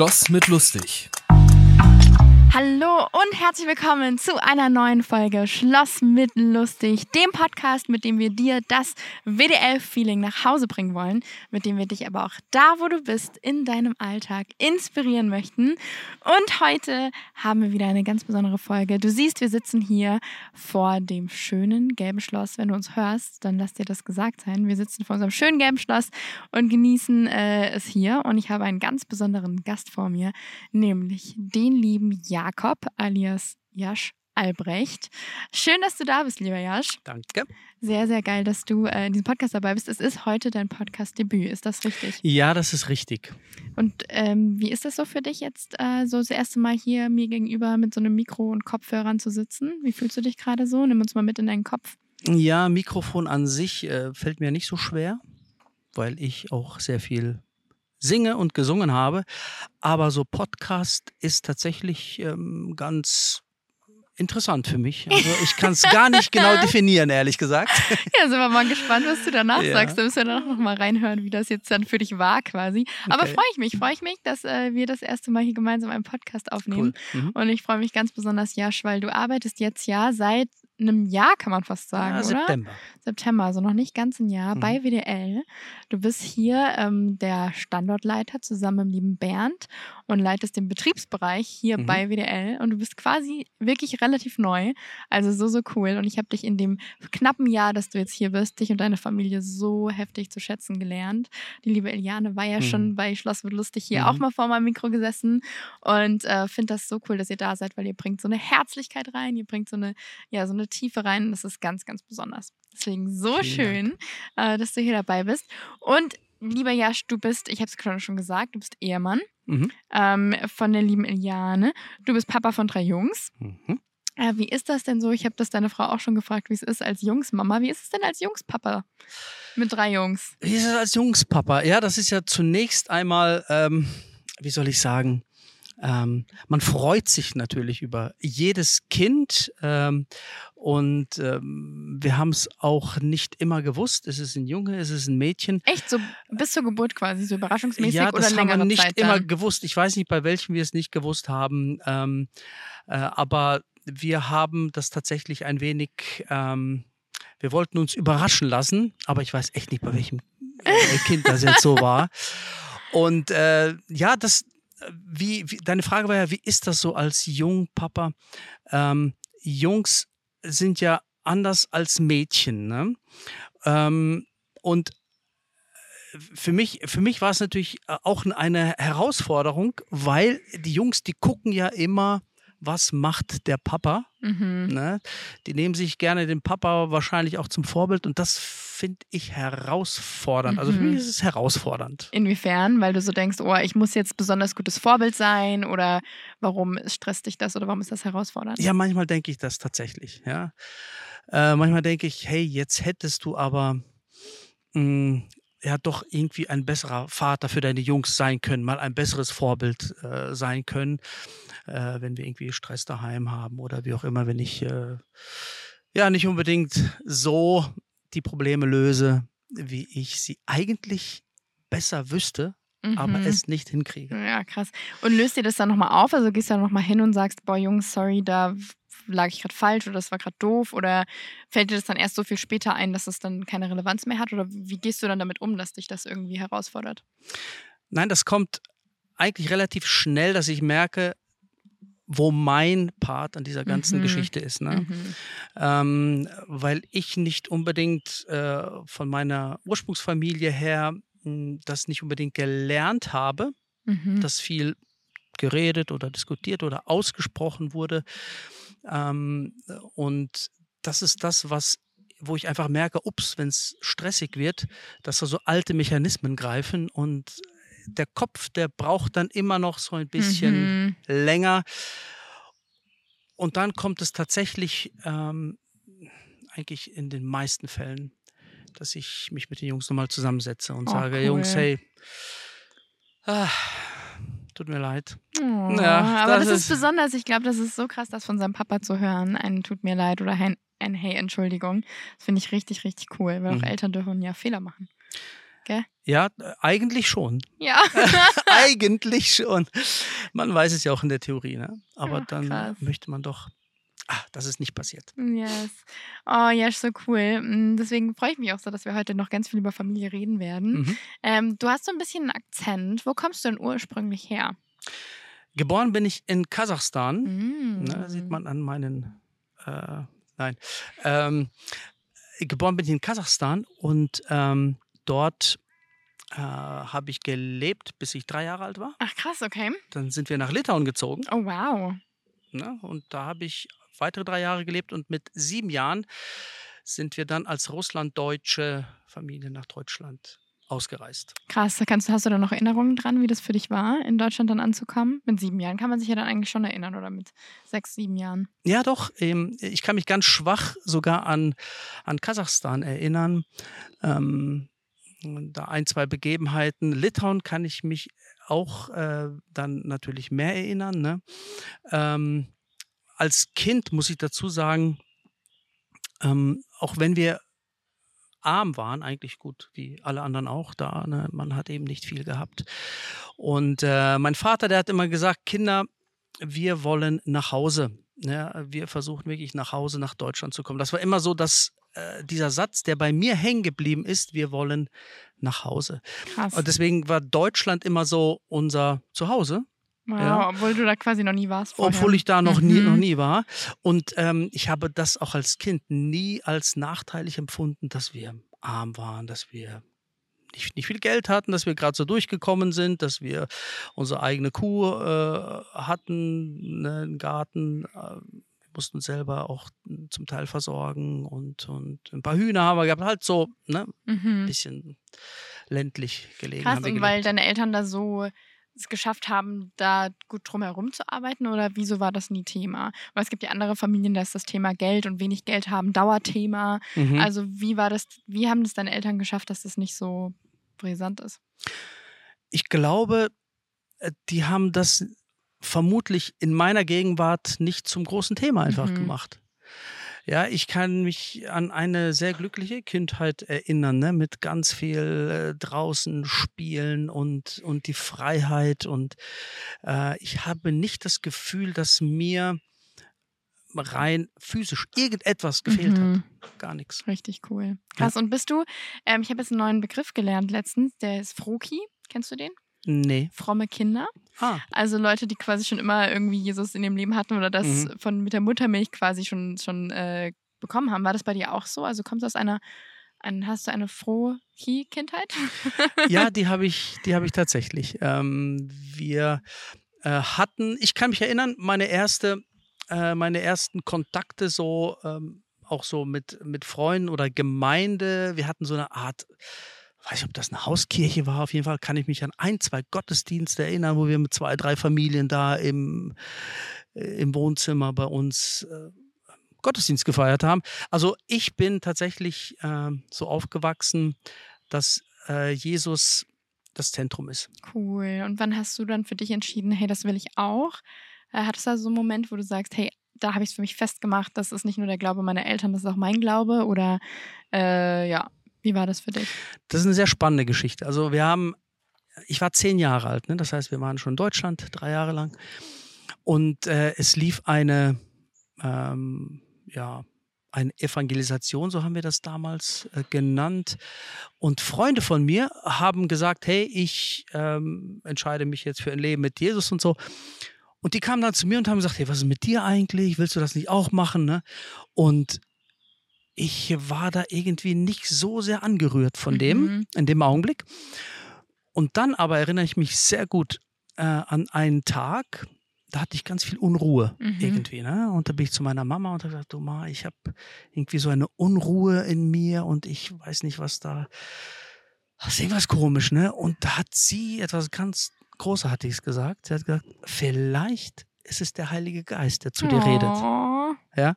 Schloss mit lustig. Hallo und herzlich willkommen zu einer neuen Folge Schloss mit Lustig, dem Podcast, mit dem wir dir das WDL-Feeling nach Hause bringen wollen, mit dem wir dich aber auch da, wo du bist, in deinem Alltag inspirieren möchten. Und heute haben wir wieder eine ganz besondere Folge. Du siehst, wir sitzen hier vor dem schönen gelben Schloss. Wenn du uns hörst, dann lass dir das gesagt sein. Wir sitzen vor unserem schönen gelben Schloss und genießen äh, es hier. Und ich habe einen ganz besonderen Gast vor mir, nämlich den lieben Jan. Jakob alias Jasch Albrecht. Schön, dass du da bist, lieber Jasch. Danke. Sehr, sehr geil, dass du äh, in diesem Podcast dabei bist. Es ist heute dein Podcast-Debüt, ist das richtig? Ja, das ist richtig. Und ähm, wie ist das so für dich jetzt, äh, so das erste Mal hier mir gegenüber mit so einem Mikro und Kopfhörern zu sitzen? Wie fühlst du dich gerade so? Nimm uns mal mit in deinen Kopf. Ja, Mikrofon an sich äh, fällt mir nicht so schwer, weil ich auch sehr viel singe und gesungen habe. Aber so Podcast ist tatsächlich ähm, ganz interessant für mich. Also ich kann es gar nicht genau definieren, ehrlich gesagt. Ja, sind wir mal gespannt, was du danach ja. sagst. Da müssen wir dann noch mal reinhören, wie das jetzt dann für dich war quasi. Aber okay. freue ich mich, freue ich mich, dass äh, wir das erste Mal hier gemeinsam einen Podcast aufnehmen. Cool. Mhm. Und ich freue mich ganz besonders, Jasch, weil du arbeitest jetzt ja seit einem Jahr, kann man fast sagen, ja, September. oder? September, also noch nicht ganz ein Jahr mhm. bei WDL. Du bist hier ähm, der Standortleiter zusammen mit dem lieben Bernd und leitest den Betriebsbereich hier mhm. bei WDL und du bist quasi wirklich relativ neu, also so, so cool. Und ich habe dich in dem knappen Jahr, dass du jetzt hier bist, dich und deine Familie so heftig zu schätzen gelernt. Die liebe Eliane war ja mhm. schon bei Schloss wird lustig hier auch mhm. mal vor meinem Mikro gesessen und äh, finde das so cool, dass ihr da seid, weil ihr bringt so eine Herzlichkeit rein, ihr bringt so eine, ja, so eine Tiefe rein. Das ist ganz, ganz besonders. Deswegen so Vielen schön, äh, dass du hier dabei bist. Und lieber Jasch, du bist, ich habe es schon gesagt, du bist Ehemann mhm. ähm, von der lieben Eliane. Du bist Papa von drei Jungs. Mhm. Äh, wie ist das denn so? Ich habe das deine Frau auch schon gefragt, wie es ist als Jungsmama. Wie ist es denn als Jungspapa mit drei Jungs? Wie ist es als Jungspapa? Ja, das ist ja zunächst einmal, ähm, wie soll ich sagen, ähm, man freut sich natürlich über jedes Kind ähm, und ähm, wir haben es auch nicht immer gewusst. Ist es ein Junge, ist es ein Mädchen? Echt so bis zur Geburt quasi, so überraschungsmäßig ja, das oder haben wir nicht Zeit immer gewusst. Ich weiß nicht, bei welchem wir es nicht gewusst haben, ähm, äh, aber wir haben das tatsächlich ein wenig. Ähm, wir wollten uns überraschen lassen, aber ich weiß echt nicht, bei welchem äh, Kind das jetzt so war. Und äh, ja, das, wie, wie, deine Frage war ja, wie ist das so als Jungpapa? Ähm, Jungs sind ja anders als Mädchen. Ne? Ähm, und äh, für mich, für mich war es natürlich äh, auch eine Herausforderung, weil die Jungs, die gucken ja immer was macht der Papa. Mhm. Ne? Die nehmen sich gerne den Papa wahrscheinlich auch zum Vorbild und das finde ich herausfordernd. Also für mich mhm. ist es herausfordernd. Inwiefern? Weil du so denkst, oh, ich muss jetzt besonders gutes Vorbild sein oder warum stresst dich das oder warum ist das herausfordernd? Ja, manchmal denke ich das tatsächlich. Ja, äh, manchmal denke ich, hey, jetzt hättest du aber mh, mm, ja doch irgendwie ein besserer Vater für deine Jungs sein können, mal ein besseres Vorbild äh, sein können, äh, wenn wir irgendwie Stress daheim haben oder wie auch immer, wenn ich äh, ja nicht unbedingt so die Probleme löse, wie ich sie eigentlich besser wüsste, mhm. aber es nicht hinkriege. Ja, krass. Und löst dir das dann nochmal auf? Also gehst du dann nochmal hin und sagst, boah, Jungs, sorry, da lag ich gerade falsch oder das war gerade doof? Oder fällt dir das dann erst so viel später ein, dass es dann keine Relevanz mehr hat? Oder wie gehst du dann damit um, dass dich das irgendwie herausfordert? Nein, das kommt eigentlich relativ schnell, dass ich merke, wo mein Part an dieser ganzen mhm. Geschichte ist. Ne? Mhm. Ähm, weil ich nicht unbedingt äh, von meiner Ursprungsfamilie her mh, hm, das nicht unbedingt gelernt habe, mhm. dass viel geredet oder diskutiert oder ausgesprochen wurde. Ähm, und das ist das, was wo ich einfach merke, ups, wenn es stressig wird, dass da so alte Mechanismen greifen und der Kopf, der braucht dann immer noch so ein bisschen mhm. länger. Und dann kommt es tatsächlich ähm, eigentlich in den meisten Fällen, dass ich mich mit den Jungs nochmal zusammensetze und oh, sage, cool. Jungs, hey, ah, Tut mir leid. Oh, ja, aber das, das ist, besonders, ich glaube, das ist so krass, das von seinem Papa zu hören. Ein Tut mir leid oder ein, ein Hey, Entschuldigung. Das finde ich richtig, richtig cool, weil mhm. auch Eltern dürfen ja Fehler machen. Gell? Ja, eigentlich schon. Ja. eigentlich schon. Man weiß es ja auch in der Theorie, ne? Aber Ach, dann krass. möchte man doch, ah, dass es nicht passiert. Yes. Oh, ja, so cool. Mm, Deswegen freue ich mich auch so, dass wir heute noch ganz viel über Familie reden werden. Mhm. Ähm, du hast so ein bisschen einen Akzent. Wo kommst du denn ursprünglich her? Geboren bin ich in Kasachstan. Mm. Ne, sieht man an meinen, äh, nein. Ähm, geboren bin ich in Kasachstan und ähm, dort äh, habe ich gelebt, bis ich drei Jahre alt war. Ach, krass, okay. Dann sind wir nach Litauen gezogen Oh, wow. ne, und da habe ich weitere drei Jahre gelebt und mit sieben Jahren sind wir dann als russlanddeutsche Familie nach Deutschland ausgereist. Krass. Da Kannst, hast du da noch Erinnerungen dran, wie das für dich war, in Deutschland dann anzukommen? Mit sieben Jahren kann man sich ja dann eigentlich schon erinnern, oder mit sechs, sieben Jahren? Ja, doch. Ähm, ich kann mich ganz schwach sogar an, an Kasachstan erinnern. Ähm, da ein, zwei Begebenheiten. Litauen kann ich mich auch äh, dann natürlich mehr erinnern. Ne? Ähm, als Kind muss ich dazu sagen, ähm, auch wenn wir arm waren, eigentlich gut, wie alle anderen auch da, ne? man hat eben nicht viel gehabt. Und äh, mein Vater, der hat immer gesagt, Kinder, wir wollen nach Hause. Ja, wir versuchen wirklich nach Hause, nach Deutschland zu kommen. Das war immer so, dass äh, dieser Satz, der bei mir hängen geblieben ist, wir wollen nach Hause. Krass. Und deswegen war Deutschland immer so unser Zuhause, wow, ja. obwohl du da quasi noch nie warst. Vorher. obwohl ich da noch, nie, Mhm. noch nie war. Und ähm, ich habe das auch als Kind nie als nachteilig empfunden, dass wir arm waren, dass wir nicht, nicht viel Geld hatten, dass wir gerade so durchgekommen sind, dass wir unsere eigene Kuh äh, hatten, ne, einen Garten. Äh, mussten uns selber auch zum Teil versorgen und, und ein paar Hühner haben wir gehabt. Halt so ne, ein Mhm. bisschen ländlich gelegen. Krass, und weil deine Eltern da so es geschafft haben, da gut drum herum zu arbeiten oder wieso war das nie Thema? Weil es gibt ja andere Familien, da ist das Thema Geld und wenig Geld haben Dauerthema. Mhm. Also wie war das, wie haben das deine Eltern geschafft, dass das nicht so brisant ist? ich glaube, äh, die haben das vermutlich in meiner Gegenwart nicht zum großen Thema einfach Mhm. gemacht. Ja, ich kann mich an eine sehr glückliche Kindheit erinnern, ne? mit ganz viel äh, draußen spielen und, und die Freiheit. Und äh, ich habe nicht das Gefühl, dass mir rein physisch irgendetwas gefehlt Mhm. hat. Gar nichts. Richtig cool. Krass. Und bist du, ähm, ich habe jetzt einen neuen Begriff gelernt letztens, der ist Froki. Kennst du den? Nee. Fromme Kinder. Ah, Also Leute, die quasi schon immer irgendwie Jesus in ihrem Leben hatten oder das Mhm. von mit der Muttermilch quasi schon, schon äh, bekommen haben. War das bei dir auch so? Also kommst du aus einer, ein, hast du eine Froki-Kindheit? Ja, die habe ich, die habe ich tatsächlich. Ähm, wir äh, hatten, ich kann mich erinnern, meine erste, äh, meine ersten Kontakte so ähm, auch so mit mit Freunden oder Gemeinde. Wir hatten so eine Art, weiß nicht, ob das eine Hauskirche war. Auf jeden Fall kann ich mich an ein, zwei Gottesdienste erinnern, wo wir mit zwei, drei Familien da im äh, im Wohnzimmer bei uns äh, Gottesdienst gefeiert haben. Also ich bin tatsächlich ähm, so aufgewachsen, dass äh, Jesus das Zentrum ist. Cool. Und wann hast du dann für dich entschieden, hey, das will ich auch? Äh, hattest du da so einen Moment, wo du sagst, hey, da habe ich es für mich festgemacht, das ist nicht nur der Glaube meiner Eltern, das ist auch mein Glaube? Oder äh, ja, wie war das für dich? Das ist eine sehr spannende Geschichte. Also wir haben, ich war zehn Jahre alt, ne? das heißt, wir waren schon in Deutschland drei Jahre lang und äh, es lief eine, ähm, ja, eine Evangelisation, so haben wir das damals äh, genannt. Und Freunde von mir haben gesagt, hey, ich ähm, entscheide mich jetzt für ein Leben mit Jesus und so. Und die kamen dann zu mir und haben gesagt, hey, was ist mit dir eigentlich? Willst du das nicht auch machen? Ne? Und ich war da irgendwie nicht so sehr angerührt von dem Mhm. in dem Augenblick. Und dann aber erinnere ich mich sehr gut äh, an einen Tag, da hatte ich ganz viel Unruhe Mhm. irgendwie. Ne? Und da bin ich zu meiner Mama und habe gesagt, du Ma, ich habe irgendwie so eine Unruhe in mir und ich weiß nicht, was da. Das ist irgendwas komisch, ne? Und da hat sie etwas ganz Großartiges gesagt. Sie hat gesagt, vielleicht ist es der Heilige Geist, der zu dir redet. Ja.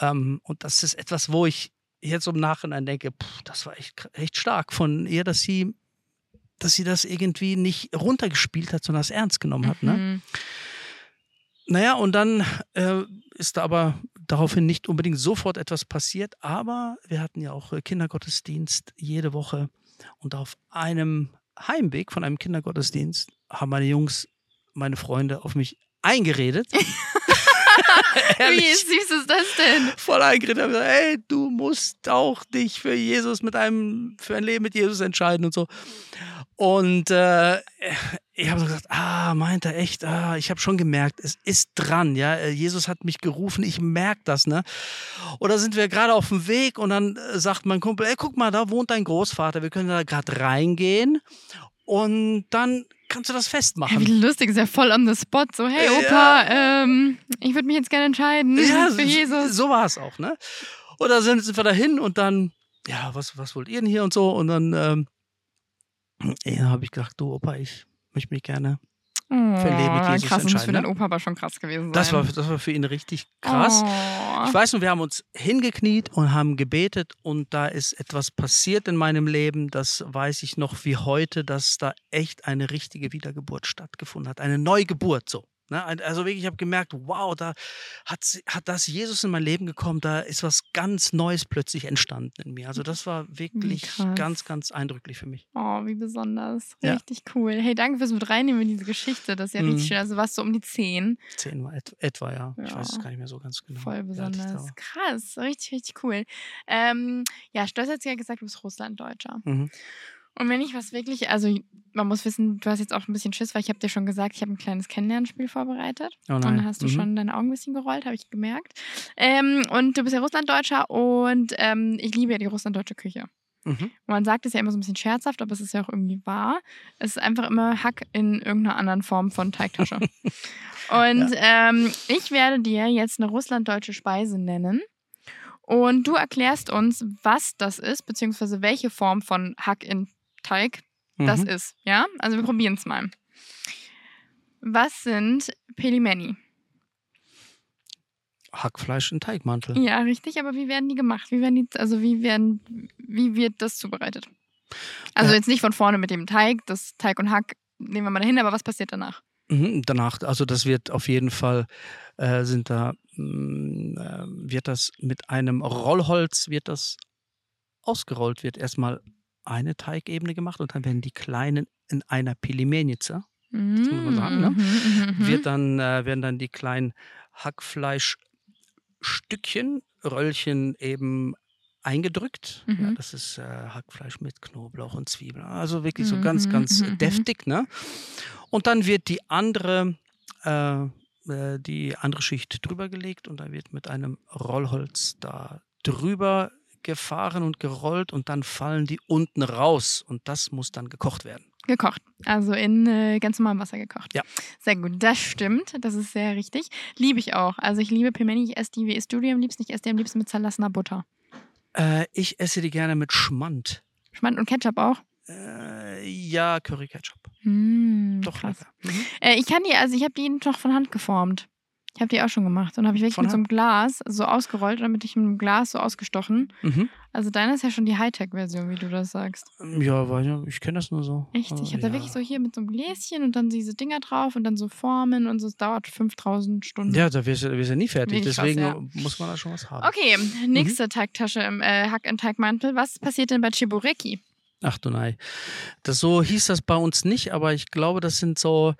Ähm, und das ist etwas, wo ich jetzt im Nachhinein denke, pff, das war echt, echt stark von ihr, dass sie, dass sie das irgendwie nicht runtergespielt hat, sondern das ernst genommen hat. Ne? Mhm. Naja, und dann äh, ist da aber daraufhin nicht unbedingt sofort etwas passiert, aber wir hatten ja auch äh, Kindergottesdienst jede Woche Und auf einem Heimweg von einem Kindergottesdienst haben meine Jungs, meine Freunde auf mich eingeredet. Wie süß ist das denn? Voll eingeredet. Haben gesagt, hey, du musst auch dich für Jesus mit einem, für ein Leben mit Jesus entscheiden und so. Und äh, ich habe so gesagt, ah, meint er echt, ah, ich habe schon gemerkt, es ist dran, ja. Äh, Jesus hat mich gerufen, ich merke das, ne? Oder sind wir gerade auf dem Weg und dann äh, sagt mein Kumpel, ey, guck mal, da wohnt dein Großvater, wir können da gerade reingehen und dann kannst du das festmachen. Ja, wie lustig, ist ja voll on the spot. So, hey Opa, ja. ähm, ich würde mich jetzt gerne entscheiden ja, für Jesus. So, war es auch, ne? Oder sind, sind wir dahin und dann, ja, was, was wollt ihr denn hier und so? Und dann ähm, ja, habe ich gedacht, du Opa, ich möchte mich gerne für ein Leben mit oh, Jesus krass, entscheiden. Das für deinen Opa aber schon krass gewesen sein. Das war, das war für ihn richtig krass. Oh. Ich weiß nur, wir haben uns hingekniet und haben gebetet und da ist etwas passiert in meinem Leben, das weiß ich noch wie heute, dass da echt eine richtige Wiedergeburt stattgefunden hat. Eine Neugeburt so. Ne? Also wirklich, ich habe gemerkt, wow, da hat, hat das Jesus in mein Leben gekommen, da ist was ganz Neues plötzlich entstanden in mir. Also das war wirklich ganz, ganz eindrücklich für mich. Oh, wie besonders. Richtig ja. cool. Hey, danke fürs mit reinnehmen in diese Geschichte. Das ist ja mhm. richtig schön. Also warst du um die zehn. Zehn war et etwa, ja. ja. Ich weiß es gar nicht mehr so ganz genau. Voll besonders. Krass, richtig, richtig cool. Ähm, ja, Stolz hat ja gesagt, du bist Russlanddeutscher. Mhm. Und wenn ich was wirklich, also man muss wissen, du hast jetzt auch ein bisschen Schiss, weil ich habe dir schon gesagt, ich habe ein kleines Kennenlernspiel vorbereitet. Oh nein. Und dann hast du mhm. schon deine Augen ein bisschen gerollt, habe ich gemerkt. Ähm, und du bist ja Russlanddeutscher und ähm, ich liebe ja die russlanddeutsche Küche. Mhm. Man sagt es ja immer so ein bisschen scherzhaft, aber es ist ja auch irgendwie wahr. Es ist einfach immer Hack in irgendeiner anderen Form von Teigtasche. und ja. ähm, ich werde dir jetzt eine russlanddeutsche Speise nennen. Und du erklärst uns, was das ist, beziehungsweise welche Form von Hack in Teig das mhm. ist. Ja, also wir probieren es mal. Was sind Pelimeni? Hackfleisch in Teigmantel. Ja, richtig, aber wie werden die gemacht? Wie werden die, also wie werden, wie wird das zubereitet? Also äh, jetzt nicht von vorne mit dem Teig, das Teig und Hack nehmen wir mal dahin, aber was passiert danach? Mhm, danach, also das wird auf jeden Fall, äh, sind da, mh, mm, äh, wird das mit einem Rollholz, wird das ausgerollt, wird erstmal eine Teigebene gemacht und dann werden die kleinen in einer Pilimenitsa, das muss man sagen, ne? Mhm, mhm, mhm, wird dann, äh, werden dann die kleinen Hackfleischstückchen, Röllchen eben eingedrückt. Mhm. Ja, das ist äh, Hackfleisch mit Knoblauch und Zwiebeln. Also wirklich so ganz, ganz mhm. deftig. Ne? Und dann wird die andere, äh, äh, die andere Schicht drüber gelegt und dann wird mit einem Rollholz da drüber gefahren und gerollt und dann fallen die unten raus und das muss dann gekocht werden. Gekocht, also in äh, ganz normalem Wasser gekocht. Ja. Sehr gut, das stimmt, das ist sehr richtig. Liebe ich auch. Also ich liebe Pimeni, ich esse die, wie isst du die am liebsten? Ich esse die am liebsten mit zerlassener Butter. Äh, ich esse die gerne mit Schmand. Schmand und Ketchup auch? Äh, ja, Curry Ketchup. Mm, Doch, krass. Mhm. Äh, ich kann die, also ich habe die noch von Hand geformt. Ich habe die auch schon gemacht und habe ich wirklich Von mit so einem Glas so ausgerollt und mit ich mit einem Glas so ausgestochen. Mhm. Also deine ist ja schon die Hightech-Version, wie du das sagst. Ja, weil ja, ich kenne das nur so. Echt? Ich habe ja. da wirklich so hier mit so einem Gläschen und dann diese Dinger drauf und dann so Formen und so. Es dauert 5000 Stunden. Ja, da wirst du ja nie fertig. Deswegen was, ja. muss man da schon was haben. Okay, nächste mhm. Teigtasche im äh, Hack- und Teigmantel. Was passiert denn bei Chibureki? Ach du nein. Das so hieß das bei uns nicht, aber ich glaube, das sind so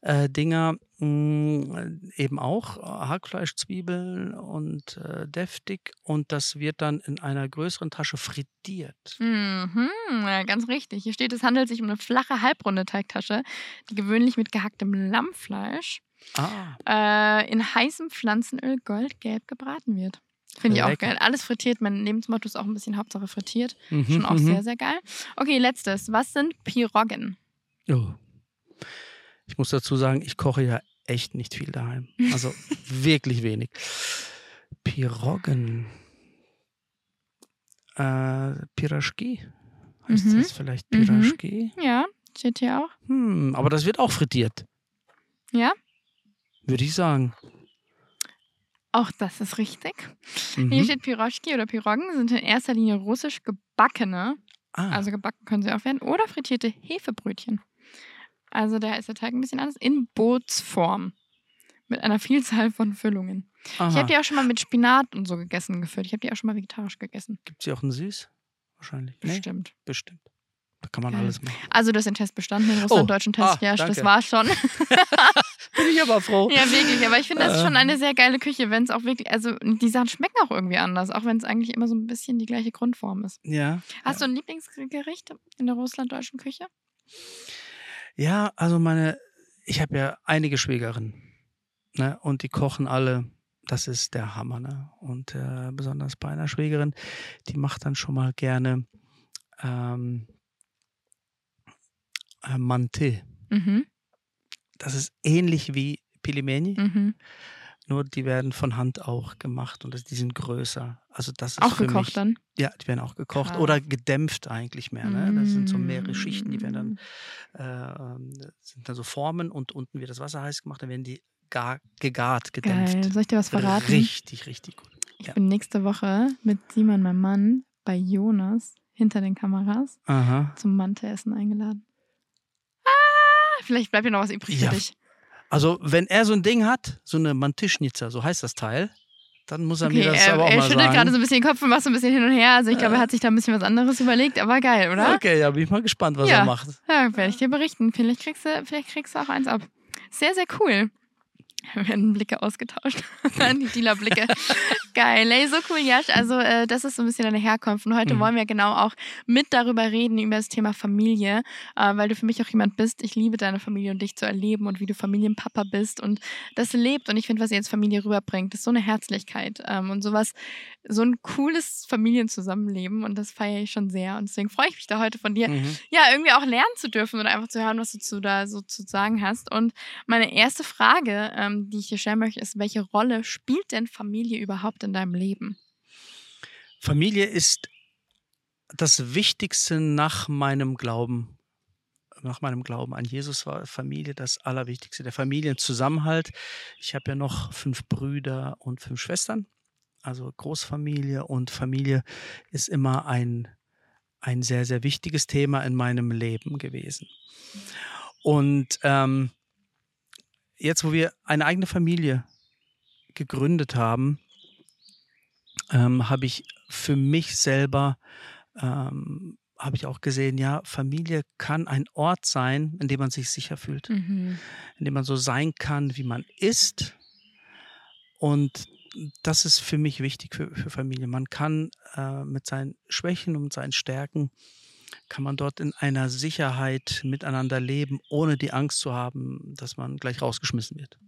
äh, Dinger eben auch äh, Hackfleisch, Zwiebeln und äh, deftig und das wird dann in einer größeren Tasche frittiert. Mhm, ja, ganz richtig. Hier steht, es handelt sich um eine flache halbrunde Teigtasche, die gewöhnlich mit gehacktem Lammfleisch ah. äh, in heißem Pflanzenöl goldgelb gebraten wird. Finde ich auch geil. Alles frittiert. Mein Lebensmotto ist auch ein bisschen Hauptsache frittiert. Mhm, Schon auch mhm. sehr, sehr geil. Okay, letztes. Was sind Piroggen? Oh. Ich muss dazu sagen, ich koche ja echt nicht viel daheim. Also wirklich wenig. Piroggen. Äh, Piraschki. Heißt mhm. das vielleicht Piraschki? Mhm. Ja, steht hier auch. Hm, aber das wird auch frittiert. Ja? Würde ich sagen. Auch das ist richtig. Mhm. Hier steht Piroschki oder Piroggen sind in erster Linie russisch gebackene, ah. also gebacken können sie auch werden, oder frittierte Hefebrötchen. Also da ist der Teig ein bisschen anders, in Bootsform. Mit einer Vielzahl von Füllungen. Aha. Ich habe die auch schon mal mit Spinat und so gegessen gefüllt. Ich habe die auch schon mal vegetarisch gegessen. Gibt sie auch in süß? Wahrscheinlich. Bestimmt. Nee? Bestimmt. Da kann man Geil. alles machen. Also du hast den Test bestanden, den russlanddeutschen oh. Test. Ah, ja, danke. das war schon. Bin ich aber froh. Ja, wirklich. Aber ich finde, das ist schon eine sehr geile Küche, wenn es auch wirklich, also die Sachen schmecken auch irgendwie anders, auch wenn es eigentlich immer so ein bisschen die gleiche Grundform ist. Ja. Hast ja. du ein Lieblingsgericht in der russlanddeutschen Küche? Ja, also meine, ich habe ja einige Schwägerinnen. Ne? Und die kochen alle das ist der Hammer. Ne? Und äh, besonders bei einer Schwägerin, die macht dann schon mal gerne ähm, äh, Manté. Mhm. Das ist ähnlich wie Pilimeni, mhm. Nur die werden von Hand auch gemacht und die sind größer. Also das ist auch gekocht mich, dann? Ja, die werden auch gekocht Krass. oder gedämpft eigentlich mehr. Ne? Das sind so mehrere Schichten, die werden dann äh, ähm, sind dann so Formen und unten wird das Wasser heiß gemacht, dann werden die gar, gegart, gedämpft. Geil. Soll ich dir was verraten? Richtig, richtig gut. Ich ja. bin nächste Woche mit Simon, meinem Mann, bei Jonas hinter den Kameras Aha. zum Mante-Essen eingeladen. Ah, vielleicht bleibt ja noch was übrig ja. für dich. Also, wenn er so ein Ding hat, so eine Mantischnitzer, so heißt das Teil, dann muss er okay, mir das er, aber auch er mal sagen. Er schüttelt gerade so ein bisschen den Kopf und macht so ein bisschen hin und her. Also ich glaube, er hat sich da ein bisschen was anderes überlegt, aber geil, oder? Okay, ja, bin ich mal gespannt, was ja. er macht. Ja, werde ich dir berichten. Vielleicht kriegst, du, vielleicht kriegst du auch eins ab. Sehr, sehr cool. Wir werden Blicke ausgetauscht. die Dealer-Blicke. Geil. Ey, so cool, Jasch. Also, äh, das ist so ein bisschen deine Herkunft. Und heute mhm. wollen wir genau auch mit darüber reden, über das Thema Familie, äh, weil du für mich auch jemand bist. Ich liebe deine Familie und dich zu erleben und wie du Familienpapa bist und das lebt. Und ich finde, was ihr jetzt Familie rüberbringt, ist so eine Herzlichkeit ähm, und sowas, so ein cooles Familienzusammenleben. Und das feiere ich schon sehr. Und deswegen freue ich mich da heute von dir, mhm. ja, irgendwie auch lernen zu dürfen und einfach zu hören, was du zu, da so zu sagen hast. Und meine erste Frage, ähm, die ich dir stellen möchte, ist, welche Rolle spielt denn Familie überhaupt in deinem Leben? Familie ist das Wichtigste nach meinem Glauben. Nach meinem Glauben an Jesus war Familie das Allerwichtigste. Der Familienzusammenhalt. Ich habe ja noch fünf Brüder und fünf Schwestern. Also Großfamilie und Familie ist immer ein, ein sehr, sehr wichtiges Thema in meinem Leben gewesen. Und ähm, jetzt, wo wir eine eigene Familie gegründet haben, ähm, habe ich für mich selber ähm, habe ich auch gesehen, ja, Familie kann ein Ort sein, in dem man sich sicher fühlt, mhm. in dem man so sein kann, wie man ist. Und das ist für mich wichtig für, für Familie. Man kann äh, mit seinen Schwächen und seinen Stärken kann man dort in einer Sicherheit miteinander leben, ohne die Angst zu haben, dass man gleich rausgeschmissen wird.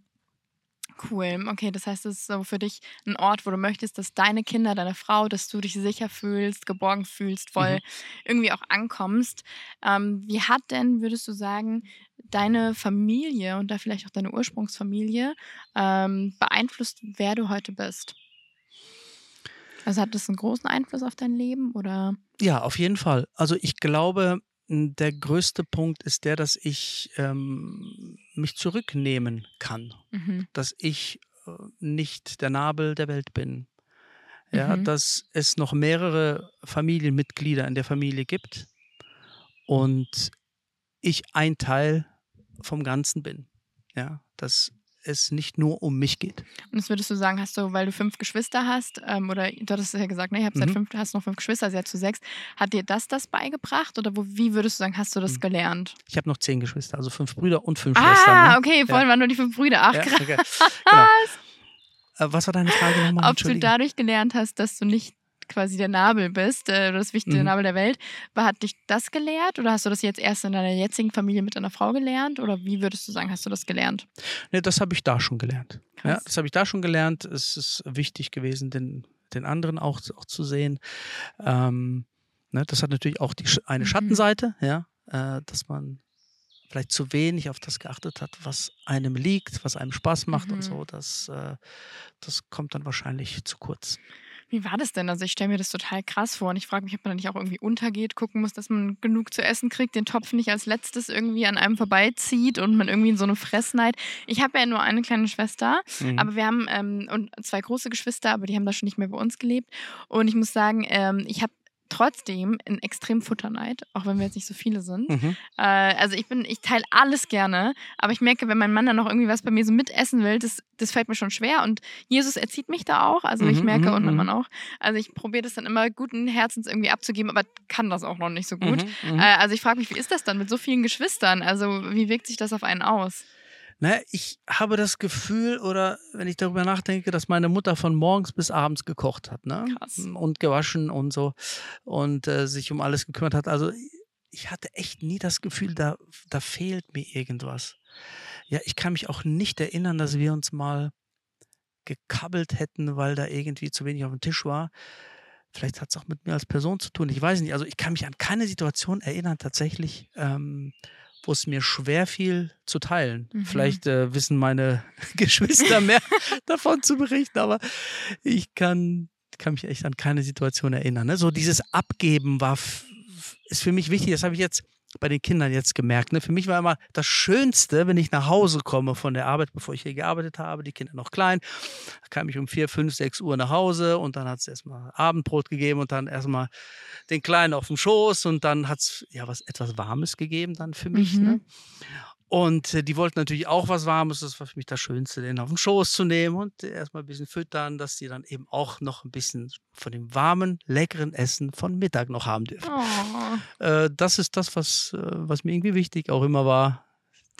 Cool. Okay, das heißt, es ist so für dich ein Ort, wo du möchtest, dass deine Kinder, deine Frau, dass du dich sicher fühlst, geborgen fühlst, voll mhm. irgendwie auch ankommst. Ähm, wie hat denn, würdest du sagen, deine Familie und da vielleicht auch deine Ursprungsfamilie ähm, beeinflusst, wer du heute bist? Also hat das einen großen Einfluss auf dein Leben oder? Ja, auf jeden Fall. Also ich glaube, der größte Punkt ist der, dass ich ähm, mich zurücknehmen kann, mhm. dass ich äh, nicht der Nabel der Welt bin. Ja, mhm. dass es noch mehrere Familienmitglieder in der Familie gibt und ich ein Teil vom Ganzen bin. Ja, dass es nicht nur um mich geht. Und das würdest du sagen, hast du, weil du fünf Geschwister hast, ähm, oder du hattest ja gesagt, ne, ich habe mhm. fünf, hast noch fünf Geschwister, sie hat zu sechs. Hat dir das das beigebracht oder wo, wie würdest du sagen, hast du das mhm. gelernt? Ich habe noch zehn Geschwister, also fünf Brüder und fünf ah, Schwestern. Ah, okay, vorhin ja. waren nur die fünf Brüder. Ach, ja, krass. Okay. Genau. Äh, was war deine Frage nochmal? Ob du dadurch gelernt hast, dass du nicht quasi der Nabel bist, äh, das wichtigste mhm. Nabel der Welt. Hat dich das gelehrt oder hast du das jetzt erst in deiner jetzigen Familie mit deiner Frau gelernt oder wie würdest du sagen, hast du das gelernt? Nee, das habe ich da schon gelernt. Ja, das habe ich da schon gelernt. Es ist wichtig gewesen, den, den anderen auch, auch zu sehen. Ähm, ne, das hat natürlich auch die, eine mhm. Schattenseite, ja, äh, dass man vielleicht zu wenig auf das geachtet hat, was einem liegt, was einem Spaß macht mhm. und so. Das, äh, das kommt dann wahrscheinlich zu kurz. Wie war das denn? Also ich stelle mir das total krass vor und ich frage mich, ob man da nicht auch irgendwie untergeht, gucken muss, dass man genug zu essen kriegt, den Topf nicht als letztes irgendwie an einem vorbeizieht und man irgendwie in so eine Fressneid. Ich habe ja nur eine kleine Schwester, mhm. aber wir haben ähm, und zwei große Geschwister, aber die haben da schon nicht mehr bei uns gelebt. Und ich muss sagen, ähm, ich habe trotzdem ein extrem Futterneid, auch wenn wir jetzt nicht so viele sind. Mhm. Äh, also ich bin, ich teile alles gerne, aber ich merke, wenn mein Mann dann noch irgendwie was bei mir so mitessen will, das, das fällt mir schon schwer. Und Jesus erzieht mich da auch. Also ich mhm, merke, mhm, und mein mhm. Mann auch. Also ich probiere das dann immer guten Herzens irgendwie abzugeben, aber kann das auch noch nicht so gut. Mhm, mhm. Äh, also ich frage mich, wie ist das dann mit so vielen Geschwistern? Also wie wirkt sich das auf einen aus? Naja, ich habe das Gefühl, oder wenn ich darüber nachdenke, dass meine Mutter von morgens bis abends gekocht hat, ne? Krass. Und gewaschen und so und äh, sich um alles gekümmert hat. Also ich hatte echt nie das Gefühl, da, da fehlt mir irgendwas. Ja, ich kann mich auch nicht erinnern, dass wir uns mal gekabbelt hätten, weil da irgendwie zu wenig auf dem Tisch war. Vielleicht hat es auch mit mir als Person zu tun. Ich weiß nicht. Also ich kann mich an keine Situation erinnern, tatsächlich, ähm, wo es mir schwer fiel zu teilen. Mhm. Vielleicht äh, wissen meine Geschwister mehr davon zu berichten, aber ich kann, kann mich echt an keine Situation erinnern. Ne? So dieses Abgeben war ist für mich wichtig. Das habe ich jetzt bei den Kindern jetzt gemerkt. Ne? Für mich war immer das Schönste, wenn ich nach Hause komme von der Arbeit, bevor ich hier gearbeitet habe, die Kinder noch klein. Kam ich um vier, fünf, sechs Uhr nach Hause und dann hat es erstmal Abendbrot gegeben und dann erstmal den Kleinen auf dem Schoß und dann hat es ja was etwas Warmes gegeben dann für mich. Ne? Mhm. Ne? Und äh, die wollten natürlich auch was Warmes. Das war für mich das Schönste, den auf den Schoß zu nehmen und erstmal ein bisschen füttern, dass die dann eben auch noch ein bisschen von dem warmen, leckeren Essen von Mittag noch haben dürfen. Oh. Äh, das ist das, was, äh, was mir irgendwie wichtig auch immer war.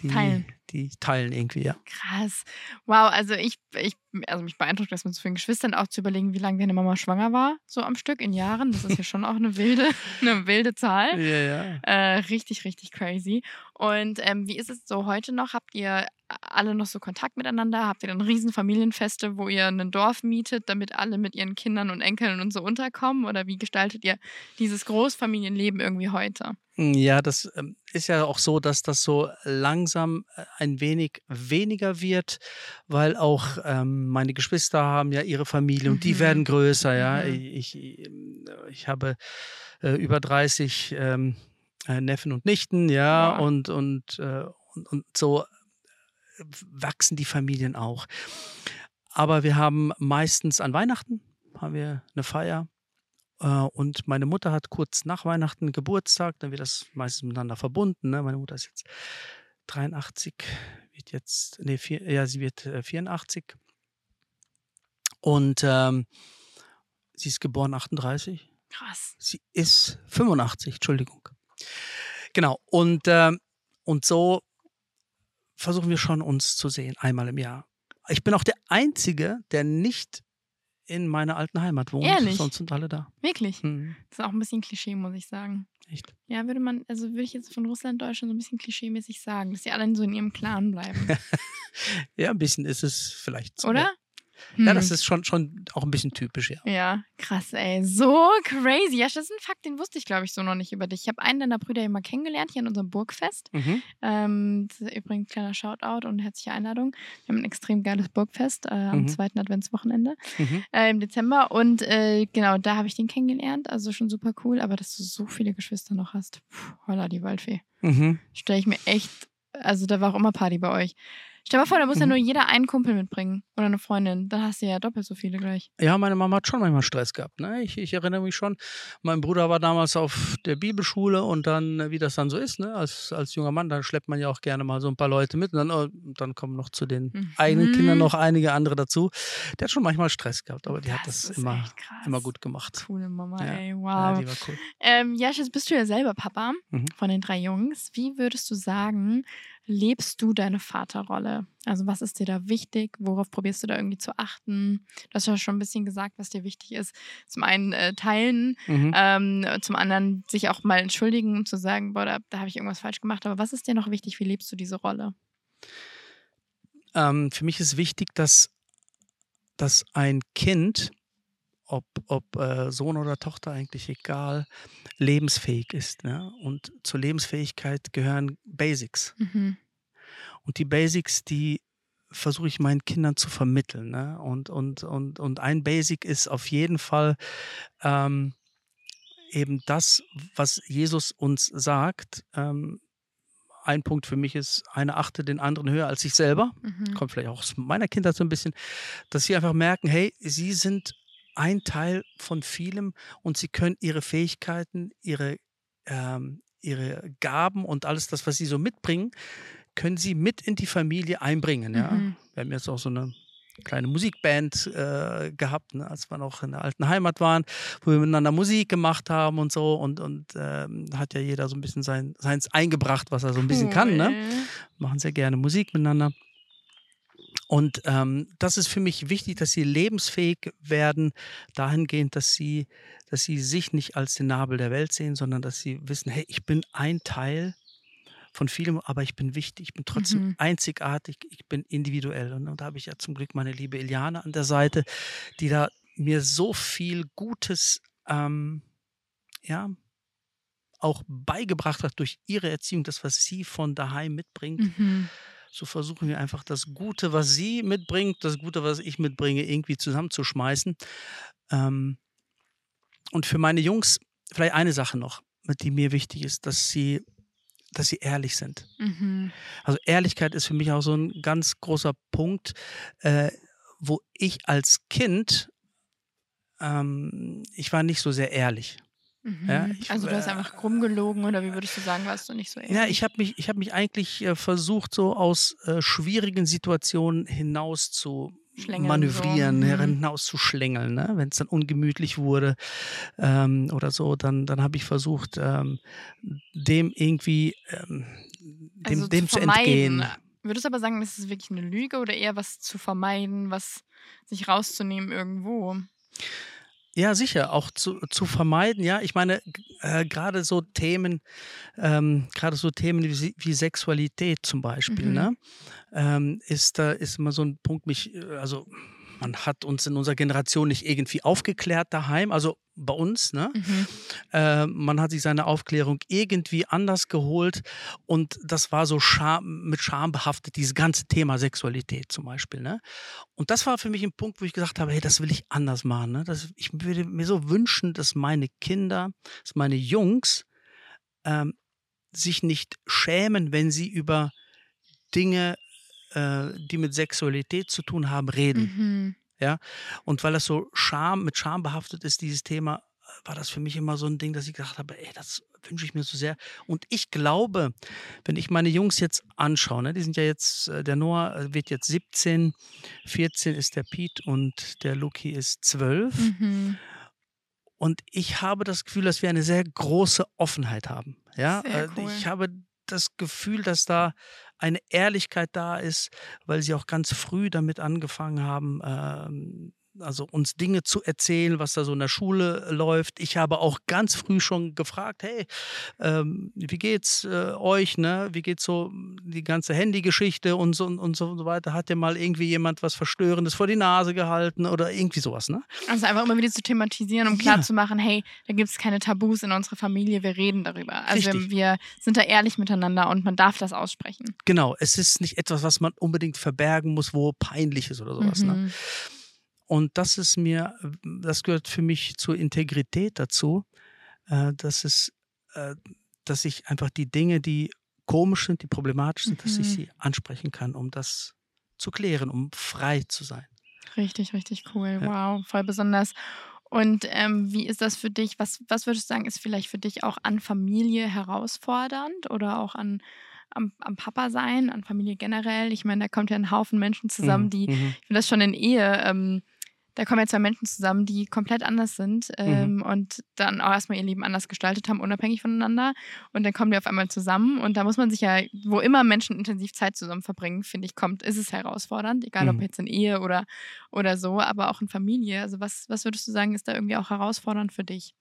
Die, teilen. Die teilen irgendwie, ja. Krass. Wow, also ich, ich also mich beeindruckt das mit so vielen Geschwistern auch zu überlegen, wie lange deine Mama schwanger war, so am Stück in Jahren. Das ist ja schon auch eine wilde, eine wilde Zahl. Ja, ja. Äh, richtig, richtig crazy. Und ähm, wie ist es so heute noch? Habt ihr alle noch so Kontakt miteinander? Habt ihr dann riesen Familienfeste, wo ihr ein Dorf mietet, damit alle mit ihren Kindern und Enkeln und so unterkommen? Oder wie gestaltet ihr dieses Großfamilienleben irgendwie heute? Ja, das ähm, ist ja auch so, dass das so langsam äh, ein wenig weniger wird, weil auch ähm, meine Geschwister haben ja ihre Familie und die mhm. werden größer, ja. Mhm. Ich, ich, habe äh, über 30 ähm, äh, Neffen und Nichten, ja, wow. und, und, äh, und, und so wachsen die Familien auch. Aber wir haben meistens an Weihnachten haben wir eine Feier äh, und meine Mutter hat kurz nach Weihnachten Geburtstag, dann wird das meistens miteinander verbunden. Ne? Meine Mutter ist jetzt 83, wird jetzt, nee, vier, ja, sie wird äh, 84. Und ähm, sie ist geboren 38. Krass. Sie ist 85, Entschuldigung. Genau. Und, äh, und so versuchen wir schon, uns zu sehen, einmal im Jahr. Ich bin auch der Einzige, der nicht in meiner alten Heimat wohnt. Ehrlich? Sonst sind alle da. Wirklich? Hm. Das ist auch ein bisschen Klischee, muss ich sagen. Echt? Ja, würde man, also würde ich jetzt von Russland, Deutschland so ein bisschen klischeemäßig sagen, dass sie alle so in ihrem Clan bleiben. ja, ein bisschen ist es vielleicht so. Oder? Ja. Hm. Ja, das ist schon, schon auch ein bisschen typisch, ja. Ja, krass, ey. So crazy. Ja, das ist ein Fakt, den wusste ich, glaube ich, so noch nicht über dich. Ich habe einen deiner Brüder mal kennengelernt, hier in unserem Burgfest. Mhm. Ähm, das ist übrigens ein kleiner Shoutout und herzliche Einladung. Wir haben ein extrem geiles Burgfest äh, am mhm. zweiten Adventswochenende mhm. äh, im Dezember. Und äh, genau, da habe ich den kennengelernt. Also schon super cool. Aber dass du so viele Geschwister noch hast. Puh, holla, die Waldfee. Mhm. Stelle ich mir echt also da war auch immer Party bei euch. Stell dir mal vor, da muss mhm. ja nur jeder einen Kumpel mitbringen oder eine Freundin. Dann hast du ja doppelt so viele gleich. Ja, meine Mama hat schon manchmal Stress gehabt. Ne? Ich, ich erinnere mich schon, mein Bruder war damals auf der Bibelschule und dann, wie das dann so ist, ne? als, als junger Mann, dann schleppt man ja auch gerne mal so ein paar Leute mit. Und dann, oh, dann kommen noch zu den mhm. eigenen Kindern noch einige andere dazu. Der hat schon manchmal Stress gehabt, aber die das hat das immer, immer gut gemacht. Coole Mama, ja. ey, wow. Ja, die war cool. Ähm, Jasch, jetzt bist du ja selber Papa mhm. von den drei Jungs. Wie würdest du sagen, lebst du deine Vaterrolle? Also was ist dir da wichtig? Worauf probierst du da irgendwie zu achten? Du hast ja schon ein bisschen gesagt, was dir wichtig ist. Zum einen äh, teilen, mhm. ähm, zum anderen sich auch mal entschuldigen und zu sagen, boah, da, da habe ich irgendwas falsch gemacht. Aber was ist dir noch wichtig? Wie lebst du diese Rolle? Ähm, für mich ist wichtig, dass, dass ein Kind ob, ob äh, Sohn oder Tochter eigentlich egal, lebensfähig ist. Ne? Und zur Lebensfähigkeit gehören Basics. Mhm. Und die Basics, die versuche ich meinen Kindern zu vermitteln. Ne? Und, und, und, und ein Basic ist auf jeden Fall ähm, eben das, was Jesus uns sagt. Ähm, ein Punkt für mich ist, eine achte den anderen höher als sich selber. Mhm. Kommt vielleicht auch aus meiner Kindheit so ein bisschen, dass sie einfach merken, hey, sie sind ein Teil von vielem und sie können ihre Fähigkeiten, ihre, ähm, ihre Gaben und alles das, was sie so mitbringen, können sie mit in die Familie einbringen. Ja? Mhm. Wir haben jetzt auch so eine kleine Musikband äh, gehabt, ne, als wir noch in der alten Heimat waren, wo wir miteinander Musik gemacht haben und so. Und, und ähm, hat ja jeder so ein bisschen sein, seins eingebracht, was er so ein bisschen cool. kann. Ne? Machen sehr gerne Musik miteinander. Und ähm, das ist für mich wichtig, dass sie lebensfähig werden, dahingehend, dass sie, dass sie sich nicht als den Nabel der Welt sehen, sondern dass sie wissen, hey, ich bin ein Teil von vielem, aber ich bin wichtig, ich bin trotzdem mhm. einzigartig, ich bin individuell. Und, und da habe ich ja zum Glück meine liebe Iliane an der Seite, die da mir so viel Gutes, ähm, ja, auch beigebracht hat durch ihre Erziehung, das, was sie von daheim mitbringt. Mhm so versuchen wir einfach das Gute, was sie mitbringt, das Gute, was ich mitbringe, irgendwie zusammenzuschmeißen. Ähm, und für meine Jungs vielleicht eine Sache noch, die mir wichtig ist, dass sie, dass sie ehrlich sind. Mhm. Also Ehrlichkeit ist für mich auch so ein ganz großer Punkt, äh, wo ich als Kind, ähm, ich war nicht so sehr ehrlich. Mhm. Ja, ich, also du hast einfach rumgelogen oder wie würdest du sagen, warst du nicht so ehrlich? Ja, ich habe mich, hab mich eigentlich äh, versucht, so aus äh, schwierigen Situationen hinaus zu manövrieren, so. Mhm. hinaus zu schlängeln. Ne? Wenn es dann ungemütlich wurde ähm, oder so, dann, dann habe ich versucht, ähm, dem irgendwie ähm, dem, also dem zu, zu entgehen. Würdest du aber sagen, das ist wirklich eine Lüge oder eher was zu vermeiden, was sich rauszunehmen irgendwo? Ja, sicher, auch zu, zu vermeiden. Ja, ich meine, äh, gerade so Themen, ähm, gerade so Themen wie, wie, Sexualität zum Beispiel, mhm. ne, ähm, ist da ist immer so ein Punkt, mich, äh, also man hat uns in unserer Generation nicht irgendwie aufgeklärt daheim, also bei uns. Ne? Mhm. Äh, man hat sich seine Aufklärung irgendwie anders geholt und das war so Scham, mit Scham behaftet, dieses ganze Thema Sexualität zum Beispiel. Ne? Und das war für mich ein Punkt, wo ich gesagt habe, hey, das will ich anders machen. Ne? Das, ich würde mir so wünschen, dass meine Kinder, dass meine Jungs ähm, sich nicht schämen, wenn sie über Dinge äh, die mit Sexualität zu tun haben, reden. Mhm. Ja, und weil das so Scham, mit Scham behaftet ist, dieses Thema, war das für mich immer so ein Ding, dass ich gedacht habe, ey, das wünsche ich mir so sehr. Und ich glaube, wenn ich meine Jungs jetzt anschaue, ne, die sind ja jetzt, äh, der Noah äh, wird jetzt 17, 14 ist der Pete und der Luki ist 12. Mhm. Und ich habe das Gefühl, dass wir eine sehr große Offenheit haben. Ja, cool. ich habe das Gefühl, dass da eine Ehrlichkeit da ist, weil sie auch ganz früh damit angefangen haben, ähm, also uns Dinge zu erzählen, was da so in der Schule läuft. Ich habe auch ganz früh schon gefragt, hey, ähm, wie geht's äh, euch, ne? Wie geht's so die ganze Handygeschichte und so und so weiter? Hat dir mal irgendwie jemand was Verstörendes vor die Nase gehalten oder irgendwie sowas, ne? Also einfach immer wieder zu thematisieren, um klarzumachen, ja. hey, da gibt es keine Tabus in unserer Familie, wir reden darüber. Also Richtig. wir sind da ehrlich miteinander und man darf das aussprechen. Genau, es ist nicht etwas, was man unbedingt verbergen muss, wo peinlich ist oder sowas, ne? mhm. ne? Und das ist mir, das gehört für mich zur Integrität dazu, äh, dass es, äh, dass ich einfach die Dinge, die komisch sind, die problematisch sind, mhm. dass ich mhm. sie ansprechen kann, um das zu klären, um frei zu sein. Richtig, richtig cool. Ja. Wow, voll besonders. Und ähm, wie ist das für dich? Was, was würdest du sagen, ist vielleicht für dich auch an Familie herausfordernd oder auch an am, am Papa sein, an Familie generell? Ich meine, da kommt ja ein Haufen Menschen zusammen, mhm. die, mhm. ich finde das schon in Ehe ähm, da kommen ja zwei Menschen zusammen, die komplett anders sind ähm, mhm. und dann auch erstmal ihr Leben anders gestaltet haben, unabhängig voneinander. Und dann kommen die auf einmal zusammen und da muss man sich ja, wo immer Menschen intensiv Zeit zusammen verbringen, finde ich, kommt, ist es herausfordernd, egal mhm. ob jetzt in Ehe oder, oder so, aber auch in Familie. Also was, was würdest du sagen, ist da irgendwie auch herausfordernd für dich?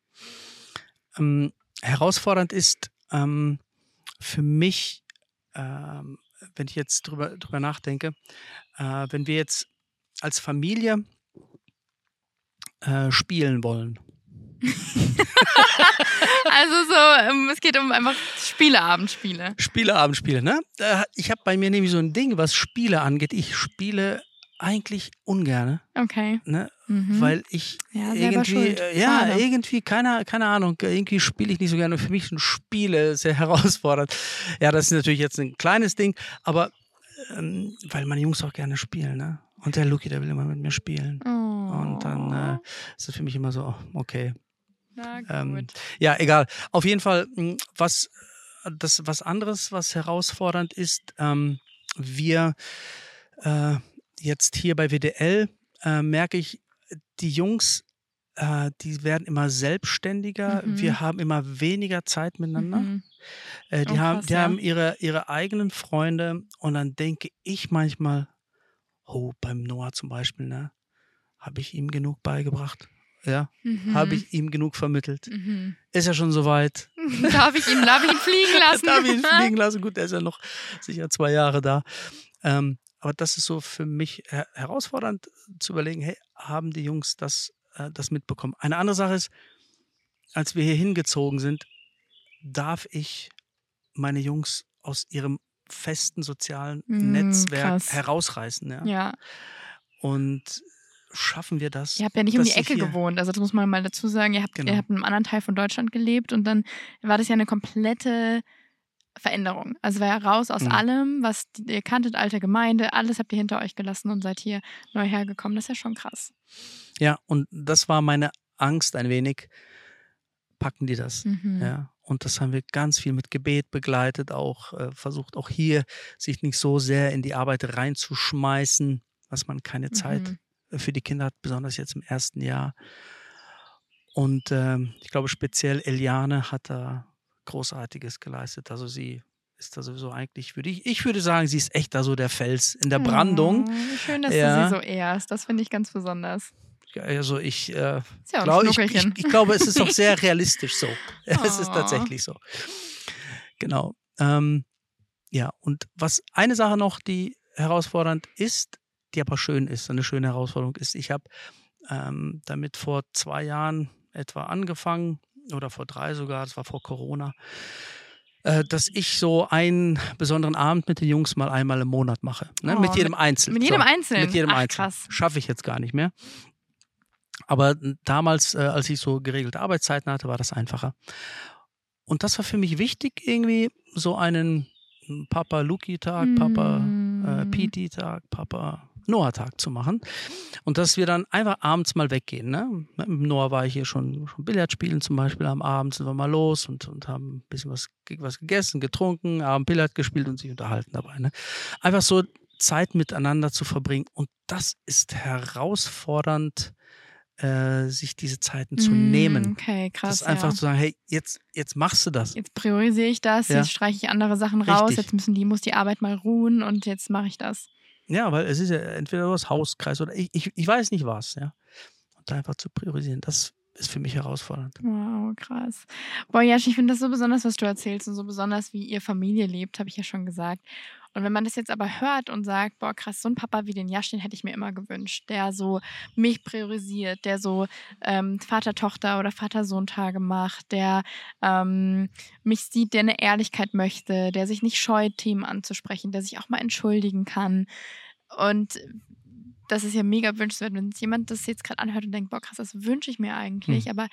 Ähm, herausfordernd ist ähm, für mich, ähm, wenn ich jetzt drüber, drüber nachdenke, äh, wenn wir jetzt als Familie äh, spielen wollen. also so, ähm, es geht um einfach Spieleabendspiele. Spieleabendspiele, ne? Ich habe bei mir nämlich so ein Ding, was Spiele angeht. Ich spiele eigentlich ungern. Okay. Ne? Mhm. Weil ich ja, irgendwie, äh, ja, irgendwie, keine, keine Ahnung, irgendwie spiele ich nicht so gerne. Für mich sind Spiele sehr herausfordernd. Ja, das ist natürlich jetzt ein kleines Ding, aber ähm, weil meine Jungs auch gerne spielen, ne? Und der Luki, der will immer mit mir spielen. Oh. Und dann äh, Oh. ist es für mich immer so, okay. Na gut. Ähm, ja, egal. Auf jeden Fall, mh, was, das, was anderes, was herausfordernd ist, ähm, wir äh, jetzt hier bei WDL äh, merke ich, die Jungs, äh, die werden immer selbstständiger. Mhm. Wir haben immer weniger Zeit miteinander. Mhm. Äh, die Oh, haben, krass, die ja. haben ihre, ihre eigenen Freunde und dann denke ich manchmal, oh, beim Noah zum Beispiel, ne, habe ich ihm genug beigebracht? Ja, Mhm. habe ich ihm genug vermittelt? Mhm. Ist er schon soweit? darf ich ihn, darf ich ihn fliegen lassen? Darf ich ihn fliegen lassen? Gut, er ist ja noch sicher zwei Jahre da. Ähm, aber das ist so für mich her herausfordernd zu überlegen, hey, haben die Jungs das, äh, das mitbekommen? Eine andere Sache ist, als wir hier hingezogen sind, darf ich meine Jungs aus ihrem festen sozialen Mm, Netzwerk krass. herausreißen. Ja? Ja, Und schaffen wir das? ihr habt ja nicht um die Ecke gewohnt. Also das muss man mal dazu sagen. Ihr habt, Genau. ihr habt in einem anderen Teil von Deutschland gelebt und dann war das ja eine komplette Veränderung. Also war ja raus aus Mhm. allem, was ihr kanntet, alte Gemeinde, alles habt ihr hinter euch gelassen und seid hier neu hergekommen. Das ist ja schon krass. Ja, und das war meine Angst ein wenig. Packen die das? Mhm. Ja, und das haben wir ganz viel mit Gebet begleitet, auch äh, versucht auch hier sich nicht so sehr in die Arbeit reinzuschmeißen, was man keine Zeit Mhm. Für die Kinder hat, besonders jetzt im ersten Jahr. Und ähm, ich glaube, speziell Eliane hat da Großartiges geleistet. Also sie ist da sowieso eigentlich, würde ich, ich würde sagen, sie ist echt da so der Fels in der Brandung. Oh, schön, dass Ja. du sie so ehrst. Das finde ich ganz besonders. Also ich äh, ja ein ich, ich, ich glaube, es ist auch sehr realistisch so. Es ist Oh. tatsächlich so. Genau. Ähm, ja, und was eine Sache noch, die herausfordernd ist, die aber schön ist, eine schöne Herausforderung ist, ich habe ähm, damit vor zwei Jahren etwa angefangen oder vor drei sogar, das war vor Corona, äh, dass ich so einen besonderen Abend mit den Jungs mal einmal im Monat mache. Ne? Oh, mit jedem Einzelnen. Mit jedem so. Einzelnen. Mit jedem Ach, Einzelnen. krass. Schaffe ich jetzt gar nicht mehr. Aber damals, äh, als ich so geregelte Arbeitszeiten hatte, war das einfacher. Und das war für mich wichtig, irgendwie so einen Papa Luki-Tag, Papa äh, Mm. Piti-Tag, Papa Noah-Tag zu machen. Und dass wir dann einfach abends mal weggehen. Ne? Mit Noah war ich hier schon, schon Billard spielen zum Beispiel. Am Abend sind wir mal los und, und haben ein bisschen was, was gegessen, getrunken, Abend Billard gespielt und sich unterhalten dabei. Ne? Einfach so Zeit miteinander zu verbringen. Und das ist herausfordernd, äh, sich diese Zeiten zu Mm, nehmen. Okay, krass. das ist einfach ja. zu sagen, hey, jetzt, jetzt machst du das. Jetzt priorisiere ich das, Ja. jetzt streiche ich andere Sachen raus, Richtig. jetzt müssen die, muss die Arbeit mal ruhen und jetzt mache ich das. Ja, weil es ist ja entweder das Hauskreis oder ich, ich, ich weiß nicht was, ja. Und da einfach zu priorisieren, das ist für mich herausfordernd. Wow, krass. Boah, Jasch, ich finde das so besonders, was du erzählst und so besonders, wie ihr Familie lebt, habe ich ja schon gesagt. Und wenn man das jetzt aber hört und sagt, boah, krass, so ein Papa wie den Jasch, den hätte ich mir immer gewünscht, der so mich priorisiert, der so ähm, Vater-Tochter- oder Vater-Sohn-Tage macht, der ähm, mich sieht, der eine Ehrlichkeit möchte, der sich nicht scheut, Themen anzusprechen, der sich auch mal entschuldigen kann. Und das ist ja mega wünschenswert, wenn jemand das jetzt gerade anhört und denkt, boah, krass, das wünsche ich mir eigentlich, Hm. aber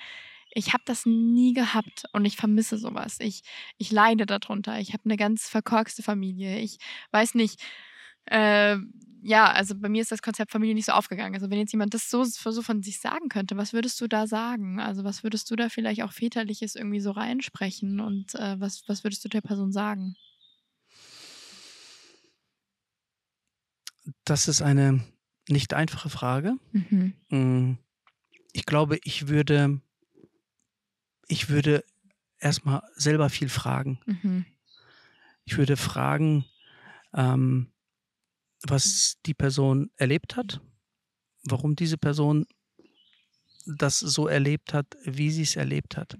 ich habe das nie gehabt und ich vermisse sowas. Ich, ich leide darunter. Ich habe eine ganz verkorkste Familie. Ich weiß nicht, äh, ja, also bei mir ist das Konzept Familie nicht so aufgegangen. Also wenn jetzt jemand das so, so von sich sagen könnte, was würdest du da sagen? Also was würdest du da vielleicht auch väterliches irgendwie so reinsprechen und äh, was, was würdest du der Person sagen? Das ist eine nicht einfache Frage. Mhm. Mm, Ich glaube, ich würde, ich würde erstmal selber viel fragen. Mhm. Ich würde fragen, ähm, was die Person erlebt hat, warum diese Person das so erlebt hat, wie sie es erlebt hat.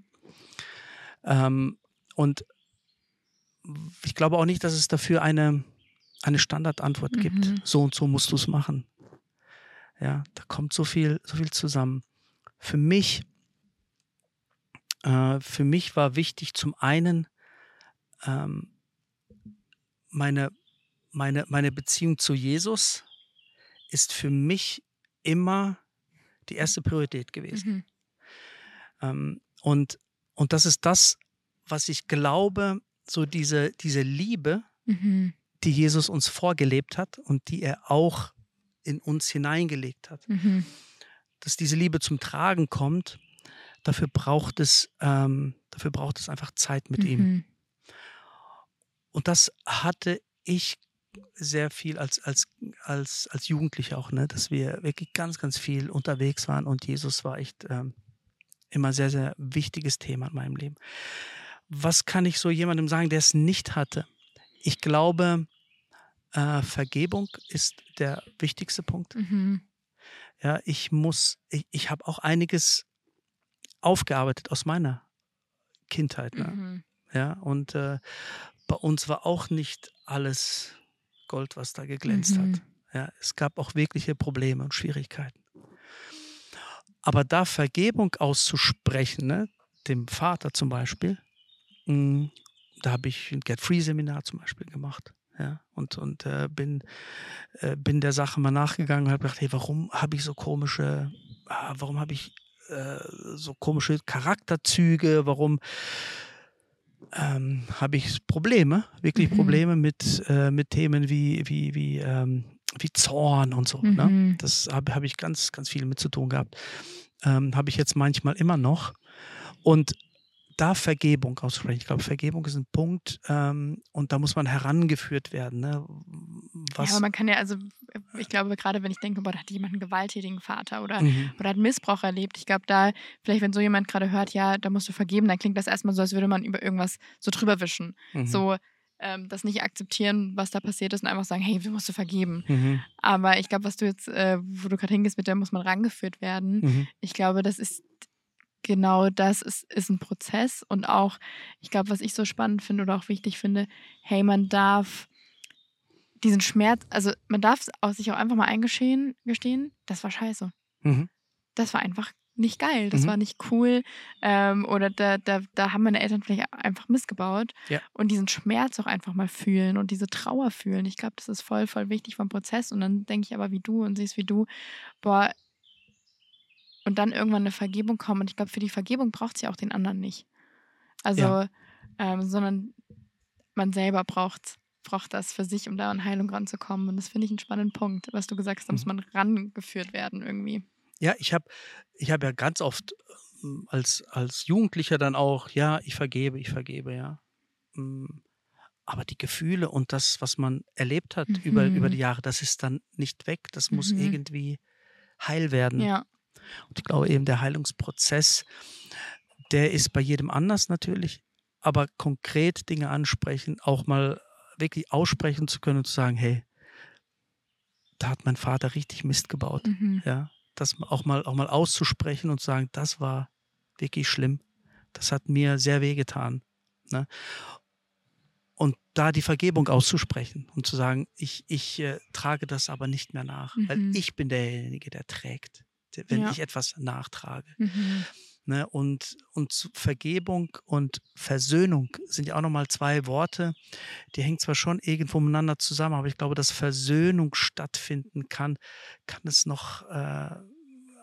Ähm, und ich glaube auch nicht, dass es dafür eine, eine Standardantwort gibt. Mhm. So und so musst du es machen. Ja, da kommt so viel, so viel zusammen. Für mich, äh, für mich war wichtig zum einen ähm, meine, meine, meine Beziehung zu Jesus ist für mich immer die erste Priorität gewesen. Mhm. Ähm, und, und das ist das, was ich glaube, so diese, diese Liebe, Mhm. die Jesus uns vorgelebt hat und die er auch in uns hineingelegt hat. Mhm. dass diese Liebe zum Tragen kommt, dafür braucht es, ähm, dafür braucht es einfach Zeit mit mhm. ihm. Und das hatte ich sehr viel als, als, als, als Jugendlicher auch, ne? dass wir wirklich ganz, ganz viel unterwegs waren und Jesus war echt ähm, immer sehr, sehr wichtiges Thema in meinem Leben. Was kann ich so jemandem sagen, der es nicht hatte? Ich glaube, äh, Vergebung ist der wichtigste Punkt. Mhm. Ja, ich muss, ich, ich habe auch einiges aufgearbeitet aus meiner Kindheit. Ne? Mhm. Ja, und äh, bei uns war auch nicht alles Gold, was da geglänzt mhm. hat. Ja, es gab auch wirkliche Probleme und Schwierigkeiten. Aber da Vergebung auszusprechen, ne, dem Vater zum Beispiel, mh, hm, da habe ich ein Get-Free-Seminar zum Beispiel gemacht. Ja, und und äh, bin, äh, bin der Sache mal nachgegangen und habe gedacht, hey, warum habe ich so komische, ah, warum habe ich äh, so komische Charakterzüge, warum ähm, habe ich Probleme, wirklich mhm. Probleme mit, äh, mit Themen wie, wie, wie, ähm, wie Zorn und so. Ne? Mhm. Ne? Das habe hab ich ganz, ganz viel mit zu tun gehabt. Ähm, habe ich jetzt manchmal immer noch. Und da Vergebung aussprechen. Ich glaube, Vergebung ist ein Punkt ähm, und da muss man herangeführt werden. Ne? Was ja, aber man kann ja, also ich glaube, gerade wenn ich denke, boah, da hat jemand einen gewalttätigen Vater oder, mhm. oder hat Missbrauch erlebt, ich glaube, da, vielleicht, wenn so jemand gerade hört, ja, da musst du vergeben, dann klingt das erstmal so, als würde man über irgendwas so drüber wischen. Mhm. So, ähm, das nicht akzeptieren, was da passiert ist und einfach sagen, hey, du musst du vergeben. Mhm. Aber ich glaube, was du jetzt, äh, wo du gerade hingehst, mit der muss man rangeführt werden. Mhm. Ich glaube, das ist genau das ist, ist ein Prozess und auch, ich glaube, was ich so spannend finde oder auch wichtig finde, hey, man darf diesen Schmerz, also man darf sich auch einfach mal eingestehen, gestehen, das war scheiße. Mhm. Das war einfach nicht geil, das mhm. war nicht cool ähm, oder da, da, da haben meine Eltern vielleicht einfach missgebaut ja. und diesen Schmerz auch einfach mal fühlen und diese Trauer fühlen. Ich glaube, das ist voll, voll wichtig vom Prozess und dann denke ich aber wie du und siehst wie du, boah, und dann irgendwann eine Vergebung kommen. Und ich glaube, für die Vergebung braucht es ja auch den anderen nicht. Also, ja. ähm, sondern man selber braucht, braucht das für sich, um da an Heilung ranzukommen. Und das finde ich einen spannenden Punkt, was du gesagt hast, da muss mhm. man rangeführt werden irgendwie. Ja, ich habe ich hab ja ganz oft ähm, als, als Jugendlicher dann auch, ja, ich vergebe, ich vergebe, ja. Mm, aber die Gefühle und das, was man erlebt hat mhm. über, über die Jahre, das ist dann nicht weg. Das muss mhm. irgendwie heil werden. Ja. Und ich glaube eben, der Heilungsprozess, der ist bei jedem anders natürlich, aber konkret Dinge ansprechen, auch mal wirklich aussprechen zu können und zu sagen, hey, da hat mein Vater richtig Mist gebaut. Mhm. Ja, das auch mal, auch mal auszusprechen und zu sagen, das war wirklich schlimm. Das hat mir sehr wehgetan. Ne? Und da die Vergebung auszusprechen und zu sagen, ich, ich äh, trage das aber nicht mehr nach, mhm. weil ich bin derjenige, der trägt wenn ja. ich etwas nachtrage. Mhm. Ne, und, und Vergebung und Versöhnung sind ja auch nochmal zwei Worte, die hängen zwar schon irgendwo miteinander zusammen, aber ich glaube, dass Versöhnung stattfinden kann, kann es noch äh,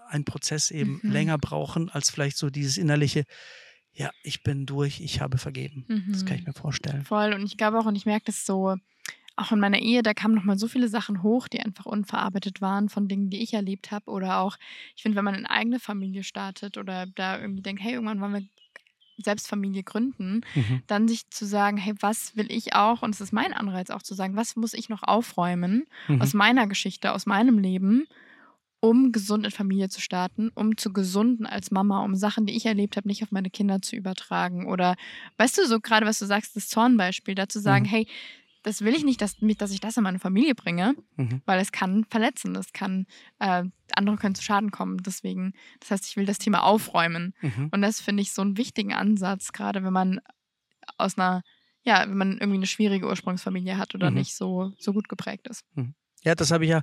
ein Prozess eben mhm. länger brauchen, als vielleicht so dieses innerliche, ja, ich bin durch, ich habe vergeben. Mhm. Das kann ich mhm. mir vorstellen. Voll. Und ich glaube auch, und ich merke das so, auch in meiner Ehe, da kamen nochmal so viele Sachen hoch, die einfach unverarbeitet waren von Dingen, die ich erlebt habe. Oder auch, ich finde, wenn man eine eigene Familie startet oder da irgendwie denkt, hey, irgendwann wollen wir selbst Familie gründen, mhm. dann sich zu sagen, hey, was will ich auch, und es ist mein Anreiz auch zu sagen, was muss ich noch aufräumen mhm. aus meiner Geschichte, aus meinem Leben, um gesund in Familie zu starten, um zu gesunden als Mama, um Sachen, die ich erlebt habe, nicht auf meine Kinder zu übertragen. Oder weißt du, so gerade was du sagst, das Zornbeispiel, dazu sagen, mhm. hey, das will ich nicht, dass, dass ich das in meine Familie bringe, mhm. weil es kann verletzen, es kann, äh, andere können zu Schaden kommen. Deswegen, das heißt, ich will das Thema aufräumen. Mhm. Und das finde ich so einen wichtigen Ansatz, gerade wenn man aus einer, ja, wenn man irgendwie eine schwierige Ursprungsfamilie hat oder mhm. nicht so, so gut geprägt ist. Mhm. Ja, das habe ich ja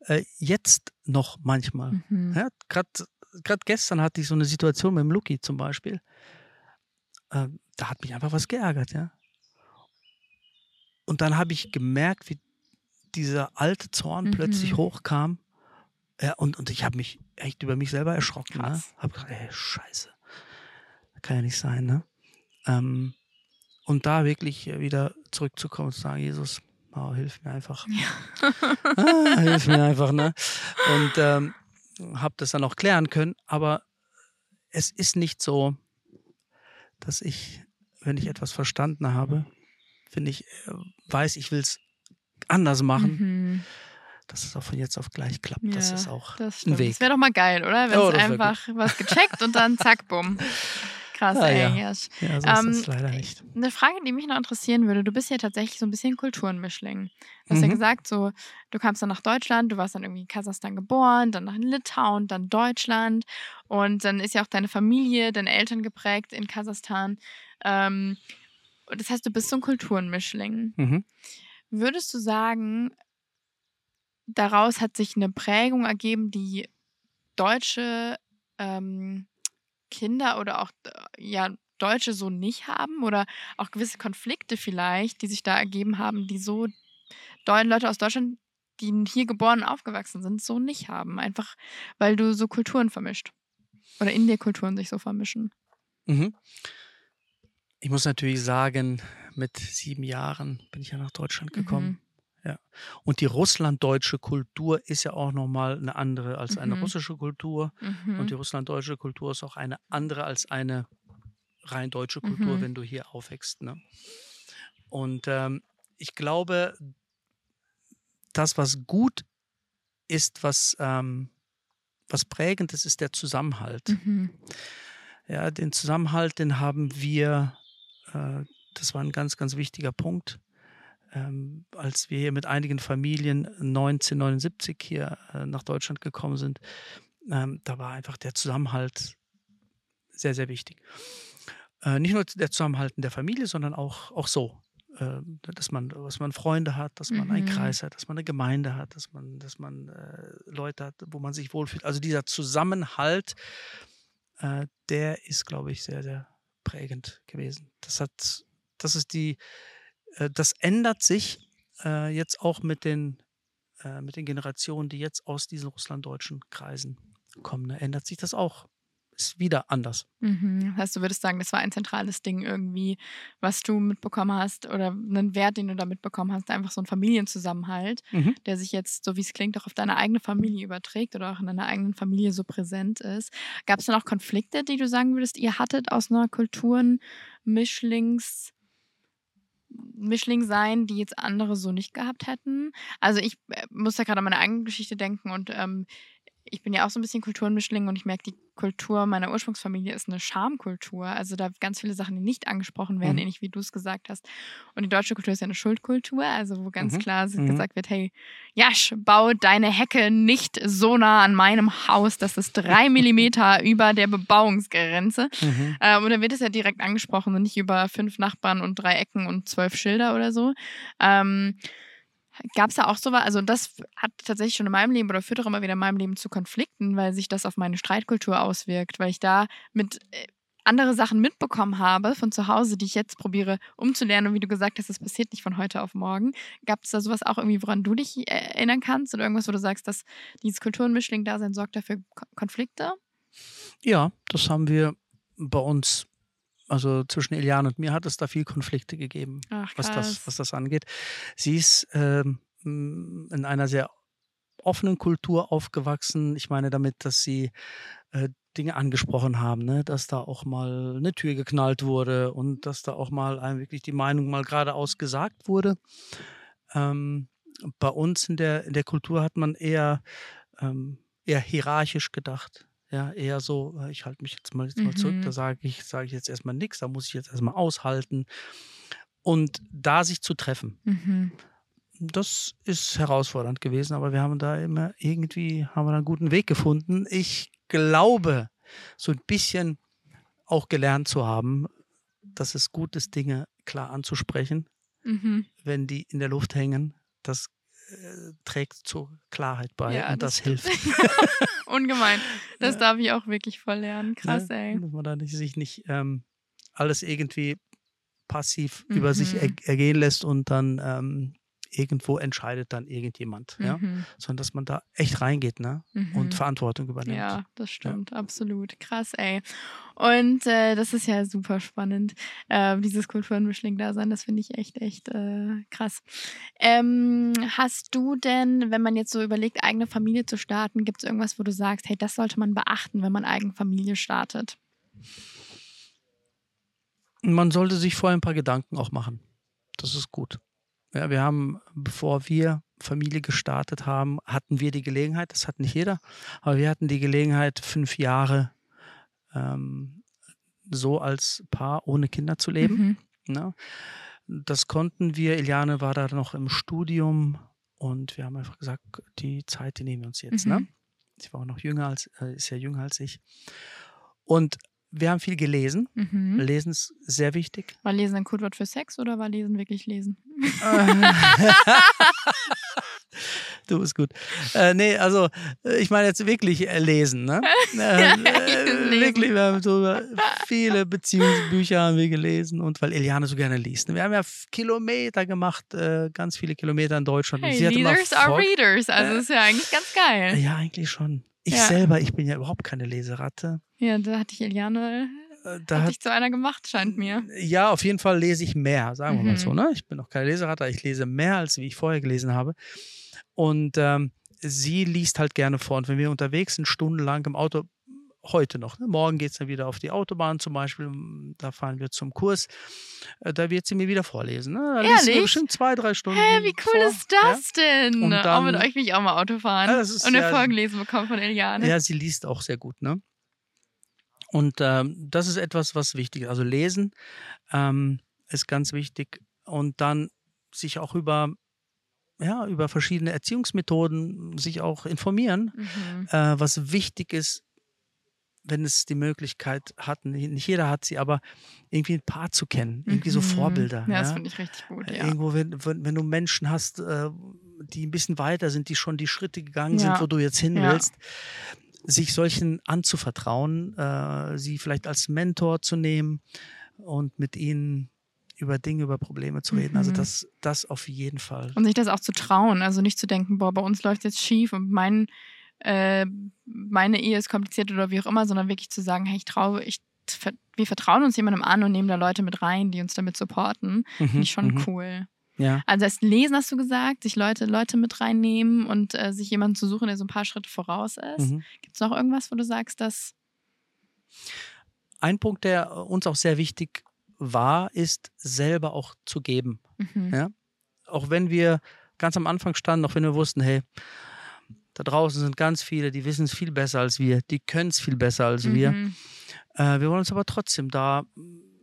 äh, jetzt noch manchmal. Mhm. Ja, Gerade gestern hatte ich so eine Situation mit dem Luki zum Beispiel. Äh, da hat mich einfach was geärgert, ja. Und dann habe ich gemerkt, wie dieser alte Zorn mhm. plötzlich hochkam. Ja, und, und ich habe mich echt über mich selber erschrocken. Ne? Habe gedacht, ey, scheiße. Kann ja nicht sein, ne? Ähm, und da wirklich wieder zurückzukommen und zu sagen, Jesus, oh, hilf mir einfach. Ja. ah, hilf mir einfach, ne? Und ähm, habe das dann auch klären können, aber es ist nicht so, dass ich, wenn ich etwas verstanden habe, wenn ich äh, weiß, ich will es anders machen, mhm. dass es auch von jetzt auf gleich klappt. Ja, das ist auch das ein Weg. Das wäre doch mal geil, oder? Wenn oh, es einfach was gecheckt und dann zack, bumm. Krass, ah, ey. Ja. Ja, so ähm, ist es leider nicht. Eine Frage, die mich noch interessieren würde, du bist ja tatsächlich so ein bisschen Kulturenmischling. Du hast mhm. ja gesagt, so, du kamst dann nach Deutschland, du warst dann irgendwie in Kasachstan geboren, dann nach Litauen, dann Deutschland und dann ist ja auch deine Familie, deine Eltern geprägt in Kasachstan. Ähm, das heißt, du bist so ein Kulturenmischling. Mhm. Würdest du sagen, daraus hat sich eine Prägung ergeben, die deutsche ähm, Kinder oder auch äh, ja, Deutsche so nicht haben oder auch gewisse Konflikte vielleicht, die sich da ergeben haben, die so Leute aus Deutschland, die hier geboren und aufgewachsen sind, so nicht haben. Einfach weil du so Kulturen vermischt. Oder in dir Kulturen sich so vermischen. Mhm. Ich muss natürlich sagen, mit sieben Jahren bin ich ja nach Deutschland gekommen. Mhm. Ja. Und die russlanddeutsche Kultur ist ja auch nochmal eine andere als eine mhm. russische Kultur. Mhm. Und die russlanddeutsche Kultur ist auch eine andere als eine rein deutsche Kultur, mhm. wenn du hier aufwächst. Ne? Und ähm, ich glaube, das, was gut ist, was, ähm, was prägend ist, ist der Zusammenhalt. Mhm. Ja, den Zusammenhalt, den haben wir, das war ein ganz, ganz wichtiger Punkt ähm, als wir hier mit einigen Familien 1979 hier äh, nach Deutschland gekommen sind, ähm, da war einfach der Zusammenhalt sehr, sehr wichtig. Äh, nicht nur der Zusammenhalt in der Familie, sondern auch, auch so. Äh, dass man, dass man Freunde hat, dass man mhm. einen Kreis hat, dass man eine Gemeinde hat, dass man, dass man äh, Leute hat, wo man sich wohlfühlt. Also dieser Zusammenhalt, äh, der ist, glaube ich, sehr, sehr prägend gewesen. Das hat, das ist die, äh, das ändert sich äh, jetzt auch mit den, äh, mit den Generationen, die jetzt aus diesen russlanddeutschen Kreisen kommen. Ne? Ändert sich das auch. Ist wieder anders. Mhm. Das heißt, du würdest sagen, das war ein zentrales Ding irgendwie, was du mitbekommen hast oder einen Wert, den du da mitbekommen hast, einfach so ein Familienzusammenhalt, mhm. der sich jetzt, so wie es klingt, auch auf deine eigene Familie überträgt oder auch in deiner eigenen Familie so präsent ist. Gab es dann auch Konflikte, die du sagen würdest, ihr hattet aus einer Kulturen-Mischlings- Mischling sein, die jetzt andere so nicht gehabt hätten. Also ich äh, muss da gerade an meine eigene Geschichte denken und ähm, ich bin ja auch so ein bisschen Kulturenmischling und ich merke, die Kultur meiner Ursprungsfamilie ist eine Schamkultur. Also da ganz viele Sachen, die nicht angesprochen werden, mhm. ähnlich wie du es gesagt hast. Und die deutsche Kultur ist ja eine Schuldkultur, also wo ganz mhm. klar mhm. gesagt wird, hey, Jasch, bau deine Hecke nicht so nah an meinem Haus, das ist drei Millimeter über der Bebauungsgrenze. Mhm. Ähm, und dann wird es ja direkt angesprochen und nicht über fünf Nachbarn und drei Ecken und zwölf Schilder oder so. Ähm, Gab es da auch so was? Also, das hat tatsächlich schon in meinem Leben oder führt auch immer wieder in meinem Leben zu Konflikten, weil sich das auf meine Streitkultur auswirkt, weil ich da mit äh, andere Sachen mitbekommen habe von zu Hause, die ich jetzt probiere umzulernen. Und wie du gesagt hast, das passiert nicht von heute auf morgen. Gab es da sowas auch irgendwie, woran du dich äh, erinnern kannst? Oder irgendwas, wo du sagst, dass dieses Kulturenmischling-Dasein sorgt dafür Konflikte? Ja, das haben wir bei uns also zwischen Eliane und mir hat es da viel Konflikte gegeben, Ach, was, das, was das angeht. Sie ist ähm, in einer sehr offenen Kultur aufgewachsen. Ich meine damit, dass sie äh, Dinge angesprochen haben, ne? dass da auch mal eine Tür geknallt wurde und dass da auch mal einem wirklich die Meinung mal geradeaus gesagt wurde. Ähm, bei uns in der, in der Kultur hat man eher, ähm, eher hierarchisch gedacht. Ja, eher so, äh, ich halte mich jetzt mal, jetzt mal zurück, da mhm. sage ich, sage ich jetzt erstmal nichts, da muss ich jetzt erstmal aushalten. Und da sich zu treffen, Mhm. das ist herausfordernd gewesen, aber wir haben da immer irgendwie, haben wir einen guten Weg gefunden. Ich glaube, so ein bisschen auch gelernt zu haben, dass es gut ist, Dinge klar anzusprechen, Mhm. wenn die in der Luft hängen. Das trägt zur Klarheit bei Ja, und das das hilft. Ungemein. Das ja. darf ich auch wirklich voll lernen. Krass, ja, ey. Dass man da nicht, sich nicht ähm, alles irgendwie passiv mhm. über sich er, mhm. ergehen lässt und dann ähm, irgendwo entscheidet dann irgendjemand, mhm. ja, sondern dass man da echt reingeht, ne, mhm. und Verantwortung übernimmt. Ja, das stimmt, ja. absolut, krass, ey. Und äh, das ist ja super spannend, äh, dieses Kulturenmischling-Dasein, das finde ich echt, echt äh, krass. Ähm, hast du denn, wenn man jetzt so überlegt, eigene Familie zu starten, gibt es irgendwas, wo du sagst, hey, das sollte man beachten, wenn man eigene Familie startet? Man sollte sich vorher ein paar Gedanken auch machen. Das ist gut. Ja, wir haben, bevor wir Familie gestartet haben, hatten wir die Gelegenheit, das hat nicht jeder, aber wir hatten die Gelegenheit, fünf Jahre ähm, so als Paar ohne Kinder zu leben. Mhm. Ja, das konnten wir. Eliane war da noch im Studium und wir haben einfach gesagt, die Zeit, die nehmen wir uns jetzt. Ne? Mhm. Ne? Sie war auch noch jünger als, äh, ist ja jünger als ich. Und wir haben viel gelesen. Mhm. Lesen ist sehr wichtig. War Lesen ein Codewort für Sex oder war Lesen wirklich Lesen? du bist gut. Äh, nee, also äh, ich meine jetzt wirklich äh, lesen, ne? Äh, äh, wirklich, wir haben so viele Beziehungsbücher haben wir gelesen und weil Eliane so gerne liest. Wir haben ja Kilometer gemacht, äh, ganz viele Kilometer in Deutschland. Hey, Leaders are Readers, also ist ja eigentlich ganz geil. Ja, eigentlich schon. Ich ja. selber, ich bin ja überhaupt keine Leseratte. Ja, da hatte ich Eliane äh, da hat ich zu einer gemacht, scheint mir. Ja, auf jeden Fall lese ich mehr, sagen wir mhm. mal so. Mhm. Ne? Ich bin noch keine Leseratte, ich lese mehr, als wie ich vorher gelesen habe. Und ähm, sie liest halt gerne vor. Und wenn wir unterwegs sind, stundenlang im Auto, heute noch. Ne? Morgen geht es dann wieder auf die Autobahn zum Beispiel, da fahren wir zum Kurs. Äh, da wird sie mir wieder vorlesen. Ne? Da Ehrlich? liest bestimmt zwei, drei Stunden. Hä, wie cool vor. ist das ja? denn? Und dann, auch mit euch will ich auch mal Auto fahren ja, und eine ja, Folge lesen bekommen von Eliane. Ja, sie liest auch sehr gut. Ne? Und ähm, das ist etwas, was wichtig ist. Also lesen ähm, ist ganz wichtig. Und dann sich auch über ja, über verschiedene Erziehungsmethoden sich auch informieren, mhm. äh, was wichtig ist wenn es die Möglichkeit hat, nicht jeder hat sie, aber irgendwie ein Paar zu kennen, irgendwie so mhm. Vorbilder. Ja, ja? das finde ich richtig gut. Ja. Irgendwo, wenn, wenn, wenn, du Menschen hast, äh, die ein bisschen weiter sind, die schon die Schritte gegangen ja. sind, wo du jetzt hin willst, sich solchen anzuvertrauen, äh, sie vielleicht als Mentor zu nehmen und mit ihnen über Dinge, über Probleme zu reden. Also mhm. Also das, das auf jeden Fall. Und sich das auch zu trauen, also nicht zu denken, boah, bei uns läuft jetzt schief und mein äh, meine Ehe ist kompliziert oder wie auch immer, sondern wirklich zu sagen, hey, ich traue, ich, wir vertrauen uns jemandem an und nehmen da Leute mit rein, die uns damit supporten. Mhm, Finde ich schon mhm. cool. Ja. Also erst lesen hast du gesagt, sich Leute, Leute mit reinnehmen und äh, sich jemanden zu suchen, der so ein paar Schritte voraus ist. Mhm. Gibt es noch irgendwas, wo du sagst, dass. Ein Punkt, der uns auch sehr wichtig war, ist selber auch zu geben. Mhm. Ja? Auch wenn wir ganz am Anfang standen, auch wenn wir wussten, hey, da draußen sind ganz viele, die wissen es viel besser als wir, die können es viel besser als mhm. wir. Äh, wir wollen uns aber trotzdem da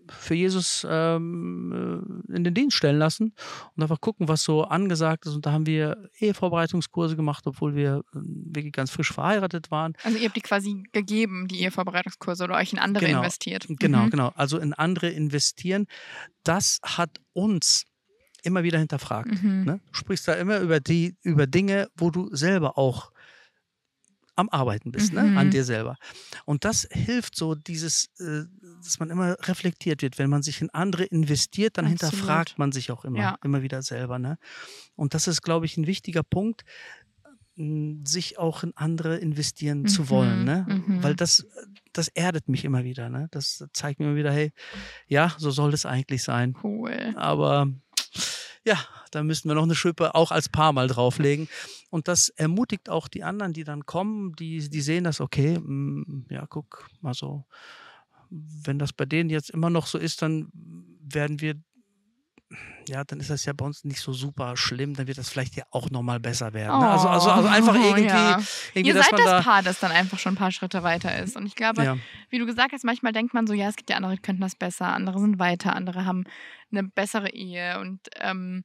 für Jesus ähm, äh, in den Dienst stellen lassen und einfach gucken, was so angesagt ist. Und da haben wir Ehevorbereitungskurse gemacht, obwohl wir äh, wirklich ganz frisch verheiratet waren. Also ihr habt die quasi gegeben, die Ehevorbereitungskurse, oder euch in andere genau, investiert. Genau, mhm. genau. Also in andere investieren. Das hat uns immer wieder hinterfragt. Mhm. Ne? Du sprichst da immer über die, über Dinge, wo du selber auch am Arbeiten bist, mhm. ne? an dir selber. Und das hilft so, dieses, äh, dass man immer reflektiert wird. Wenn man sich in andere investiert, dann Absolut. hinterfragt man sich auch immer, ja. immer wieder selber. Ne? Und das ist, glaube ich, ein wichtiger Punkt, sich auch in andere investieren mhm. zu wollen, ne? Mhm. Weil das, das erdet mich immer wieder, ne? Das zeigt mir immer wieder, hey, ja, so soll es eigentlich sein. Cool. Aber ja, da müssten wir noch eine Schippe auch als Paar mal drauflegen. Und das ermutigt auch die anderen, die dann kommen, die, die sehen das, okay, mh, mm, ja, guck mal so, wenn das bei denen jetzt immer noch so ist, dann werden wir ja, dann ist das ja bei uns nicht so super schlimm, dann wird das vielleicht ja auch nochmal besser werden. Ne? Also, also, also einfach oh, irgendwie. Ja. irgendwie Ihr seid das da Paar, das dann einfach schon ein paar Schritte weiter ist. Und ich glaube, ja. wie du gesagt hast, manchmal denkt man so, ja, es gibt ja andere, die könnten das besser, andere sind weiter, andere haben eine bessere Ehe und ähm,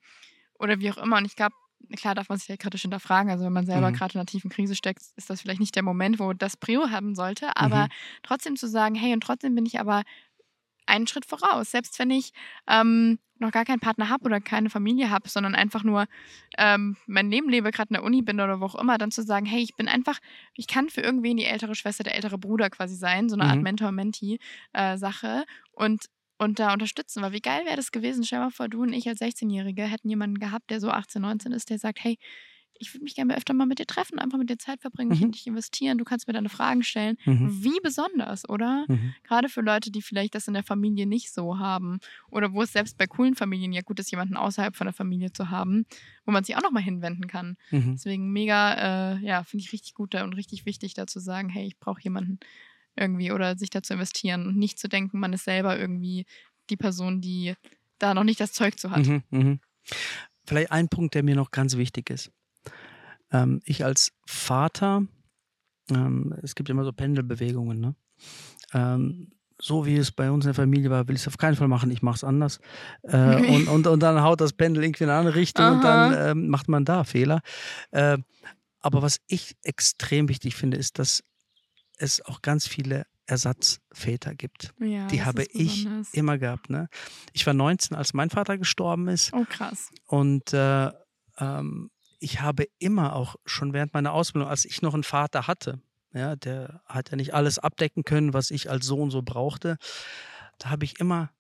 oder wie auch immer. Und ich glaube, klar darf man sich ja kritisch hinterfragen. Also wenn man selber mhm. gerade in einer tiefen Krise steckt, ist das vielleicht nicht der Moment, wo das Prio haben sollte. Aber mhm. trotzdem zu sagen, hey, und trotzdem bin ich aber einen Schritt voraus. Selbst wenn ich ähm, noch gar keinen Partner habe oder keine Familie habe, sondern einfach nur ähm, mein Leben lebe, gerade in der Uni bin oder wo auch immer, dann zu sagen, hey, ich bin einfach, ich kann für irgendwen die ältere Schwester, der ältere Bruder quasi sein, so eine mhm. Art Mentor-Mentee-Sache. Äh, und und da unterstützen. Weil wie geil wäre das gewesen, stell mal vor, du und ich als 16-Jährige hätten jemanden gehabt, der so 18, 19 ist, der sagt, hey, ich würde mich gerne öfter mal mit dir treffen, einfach mit dir Zeit verbringen, mich mhm. in dich investieren, du kannst mir deine Fragen stellen. Mhm. Wie besonders, oder? Mhm. Gerade für Leute, die vielleicht das in der Familie nicht so haben oder wo es selbst bei coolen Familien ja gut ist, jemanden außerhalb von der Familie zu haben, wo man sich auch nochmal hinwenden kann. Mhm. Deswegen mega, äh, ja, finde ich richtig gut und richtig wichtig, da zu sagen, hey, ich brauche jemanden irgendwie oder sich da zu investieren und nicht zu denken, man ist selber irgendwie die Person, die da noch nicht das Zeug zu hat. Mhm, mh. Vielleicht ein Punkt, der mir noch ganz wichtig ist. Ähm, ich als Vater, ähm, es gibt immer so Pendelbewegungen, ne? Ähm, so wie es bei uns in der Familie war, will ich es auf keinen Fall machen, ich mache es anders. Äh, und, und, und dann haut das Pendel irgendwie in eine andere Richtung Aha. und dann äh, macht man da Fehler. Äh, aber was ich extrem wichtig finde, ist, dass es auch ganz viele Ersatzväter gibt. Ja, die habe ich immer gehabt. Ne? Ich war 19, als mein Vater gestorben ist. Oh, krass. Und äh, ähm, ich habe immer auch schon während meiner Ausbildung, als ich noch einen Vater hatte, ja, der hat ja nicht alles abdecken können, was ich als Sohn so brauchte, da habe ich immer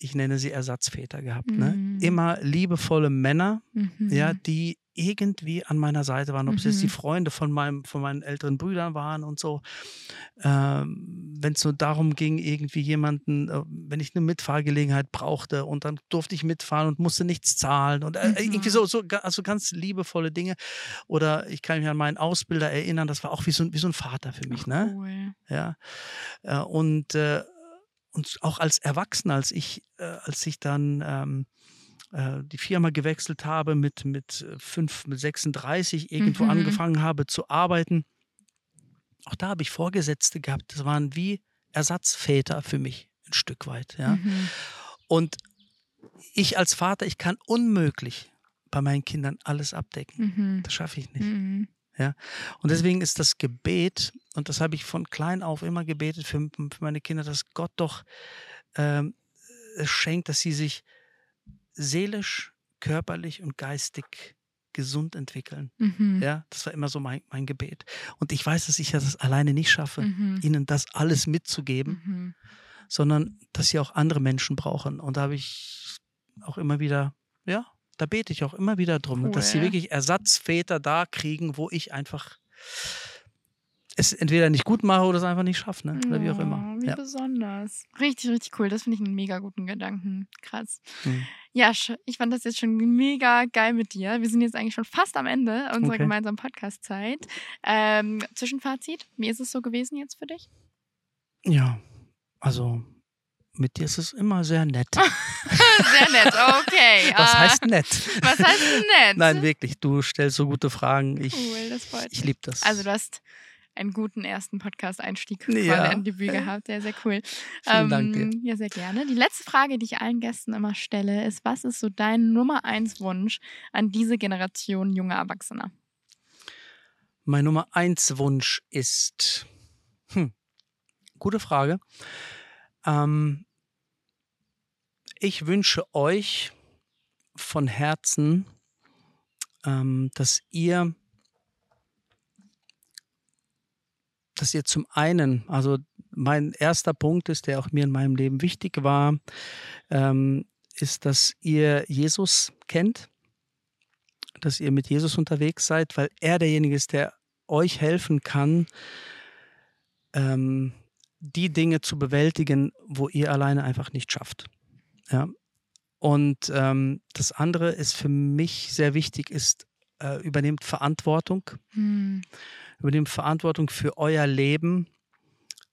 ich nenne sie Ersatzväter gehabt. Ne? Mhm. Immer liebevolle Männer, mhm. ja, die irgendwie an meiner Seite waren, ob es jetzt die mhm. Freunde von, meinem, von meinen älteren Brüdern waren und so. Ähm, wenn es nur darum ging, irgendwie jemanden, äh, wenn ich eine Mitfahrgelegenheit brauchte und dann durfte ich mitfahren und musste nichts zahlen und äh, irgendwie mhm. so, so also ganz liebevolle Dinge. Oder ich kann mich an meinen Ausbilder erinnern, das war auch wie so, wie so ein Vater für mich. Ne? Cool. Ja. Äh, und äh, und auch als Erwachsener, als ich, äh, als ich dann ähm, äh, die Firma gewechselt habe, mit, mit, äh, fünf, mit 36 irgendwo mhm. angefangen habe zu arbeiten, auch da habe ich Vorgesetzte gehabt. Das waren wie Ersatzväter für mich, ein Stück weit. Ja? Mhm. Und ich als Vater, ich kann unmöglich bei meinen Kindern alles abdecken. Mhm. Das schaffe ich nicht. Mhm. Ja? Und deswegen ist das Gebet, und das habe ich von klein auf immer gebetet für, für meine Kinder, dass Gott doch ähm, es schenkt, dass sie sich seelisch, körperlich und geistig gesund entwickeln. Mhm. Ja, das war immer so mein, mein Gebet. Und ich weiß, dass ich das alleine nicht schaffe, mhm. ihnen das alles mitzugeben, mhm. sondern dass sie auch andere Menschen brauchen. Und da habe ich auch immer wieder, ja, da bete ich auch immer wieder drum, cool. dass sie wirklich Ersatzväter da kriegen, wo ich einfach es entweder nicht gut mache oder es einfach nicht schaffe, ne? oder wie auch immer. Oh, wie ja. besonders. Richtig, richtig cool. Das finde ich einen mega guten Gedanken. Krass. Mhm. Ja, ich fand das jetzt schon mega geil mit dir. Wir sind jetzt eigentlich schon fast am Ende unserer okay. gemeinsamen Podcast-Zeit. Ähm, Zwischenfazit, wie ist es so gewesen jetzt für dich? Ja, also mit dir ist es immer sehr nett. sehr nett, okay. Was heißt nett? Was heißt nett? Nein, wirklich, du stellst so gute Fragen. Ich, cool, das freut Ich liebe das. Also du hast einen guten ersten Podcast-Einstieg ja. ein Debüt gehabt. Sehr, sehr cool. Vielen ähm, Dank dir. Ja, sehr gerne. Die letzte Frage, die ich allen Gästen immer stelle, ist, was ist so dein Nummer eins Wunsch an diese Generation junger Erwachsener? Mein Nummer eins Wunsch ist, hm, gute Frage. Ähm, ich wünsche euch von Herzen, ähm, dass ihr dass ihr zum einen, also mein erster Punkt ist, der auch mir in meinem Leben wichtig war, ähm, ist, dass ihr Jesus kennt, dass ihr mit Jesus unterwegs seid, weil er derjenige ist, der euch helfen kann, ähm, die Dinge zu bewältigen, wo ihr alleine einfach nicht schafft. Ja. Und ähm, das andere ist für mich sehr wichtig, ist, äh, übernehmt Verantwortung. Hm übernehmt Verantwortung für euer Leben.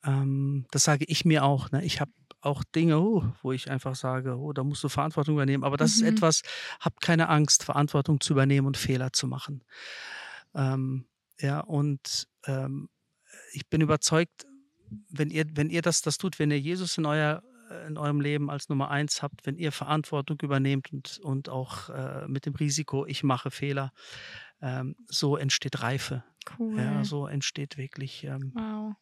Ähm, das sage ich mir auch. Ne? Ich habe auch Dinge, oh, wo ich einfach sage, oh, da musst du Verantwortung übernehmen. Aber das mhm. ist etwas, habt keine Angst, Verantwortung zu übernehmen und Fehler zu machen. Ähm, ja, und ähm, ich bin überzeugt, wenn ihr, wenn ihr das, das tut, wenn ihr Jesus in, euer, in eurem Leben als Nummer eins habt, wenn ihr Verantwortung übernehmt und, und auch äh, mit dem Risiko, ich mache Fehler, ähm, so entsteht Reife. Cool. Ja, so entsteht wirklich. Ähm, wow.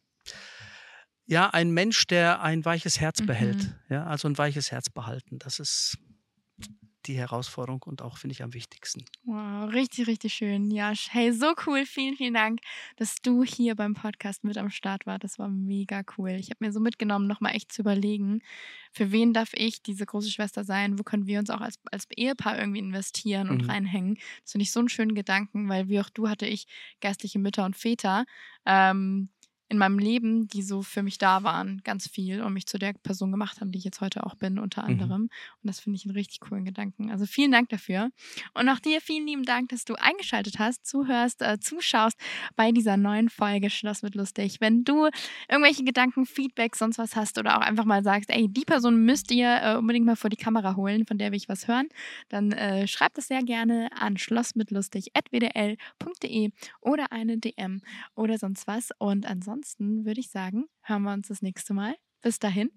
Ja, ein Mensch, der ein weiches Herz mhm. behält. Ja, also ein weiches Herz behalten. Das ist die Herausforderung und auch, finde ich, am wichtigsten. Wow, richtig, richtig schön. Ja, hey, so cool. Vielen, vielen Dank, dass du hier beim Podcast mit am Start warst. Das war mega cool. Ich habe mir so mitgenommen, nochmal echt zu überlegen, für wen darf ich diese große Schwester sein? Wo können wir uns auch als, als Ehepaar irgendwie investieren und mhm. reinhängen? Das finde ich so einen schönen Gedanken, weil wie auch du hatte ich geistliche Mütter und Väter. Ähm, in meinem Leben, die so für mich da waren, ganz viel und mich zu der Person gemacht haben, die ich jetzt heute auch bin, unter mhm. anderem. Mhm. Und das finde ich einen richtig coolen Gedanken. Also vielen Dank dafür. Und auch dir vielen lieben Dank, dass du eingeschaltet hast, zuhörst, äh, zuschaust bei dieser neuen Folge Schloss mit Lustig. Wenn du irgendwelche Gedanken, Feedback, sonst was hast oder auch einfach mal sagst, ey, die Person müsst ihr äh, unbedingt mal vor die Kamera holen, von der will ich was hören, dann äh, schreibt es sehr gerne an schlossmitlustig.wdl.de oder eine DM oder sonst was. Und ansonsten ansonsten würde ich sagen, hören wir uns das nächste Mal. Bis dahin.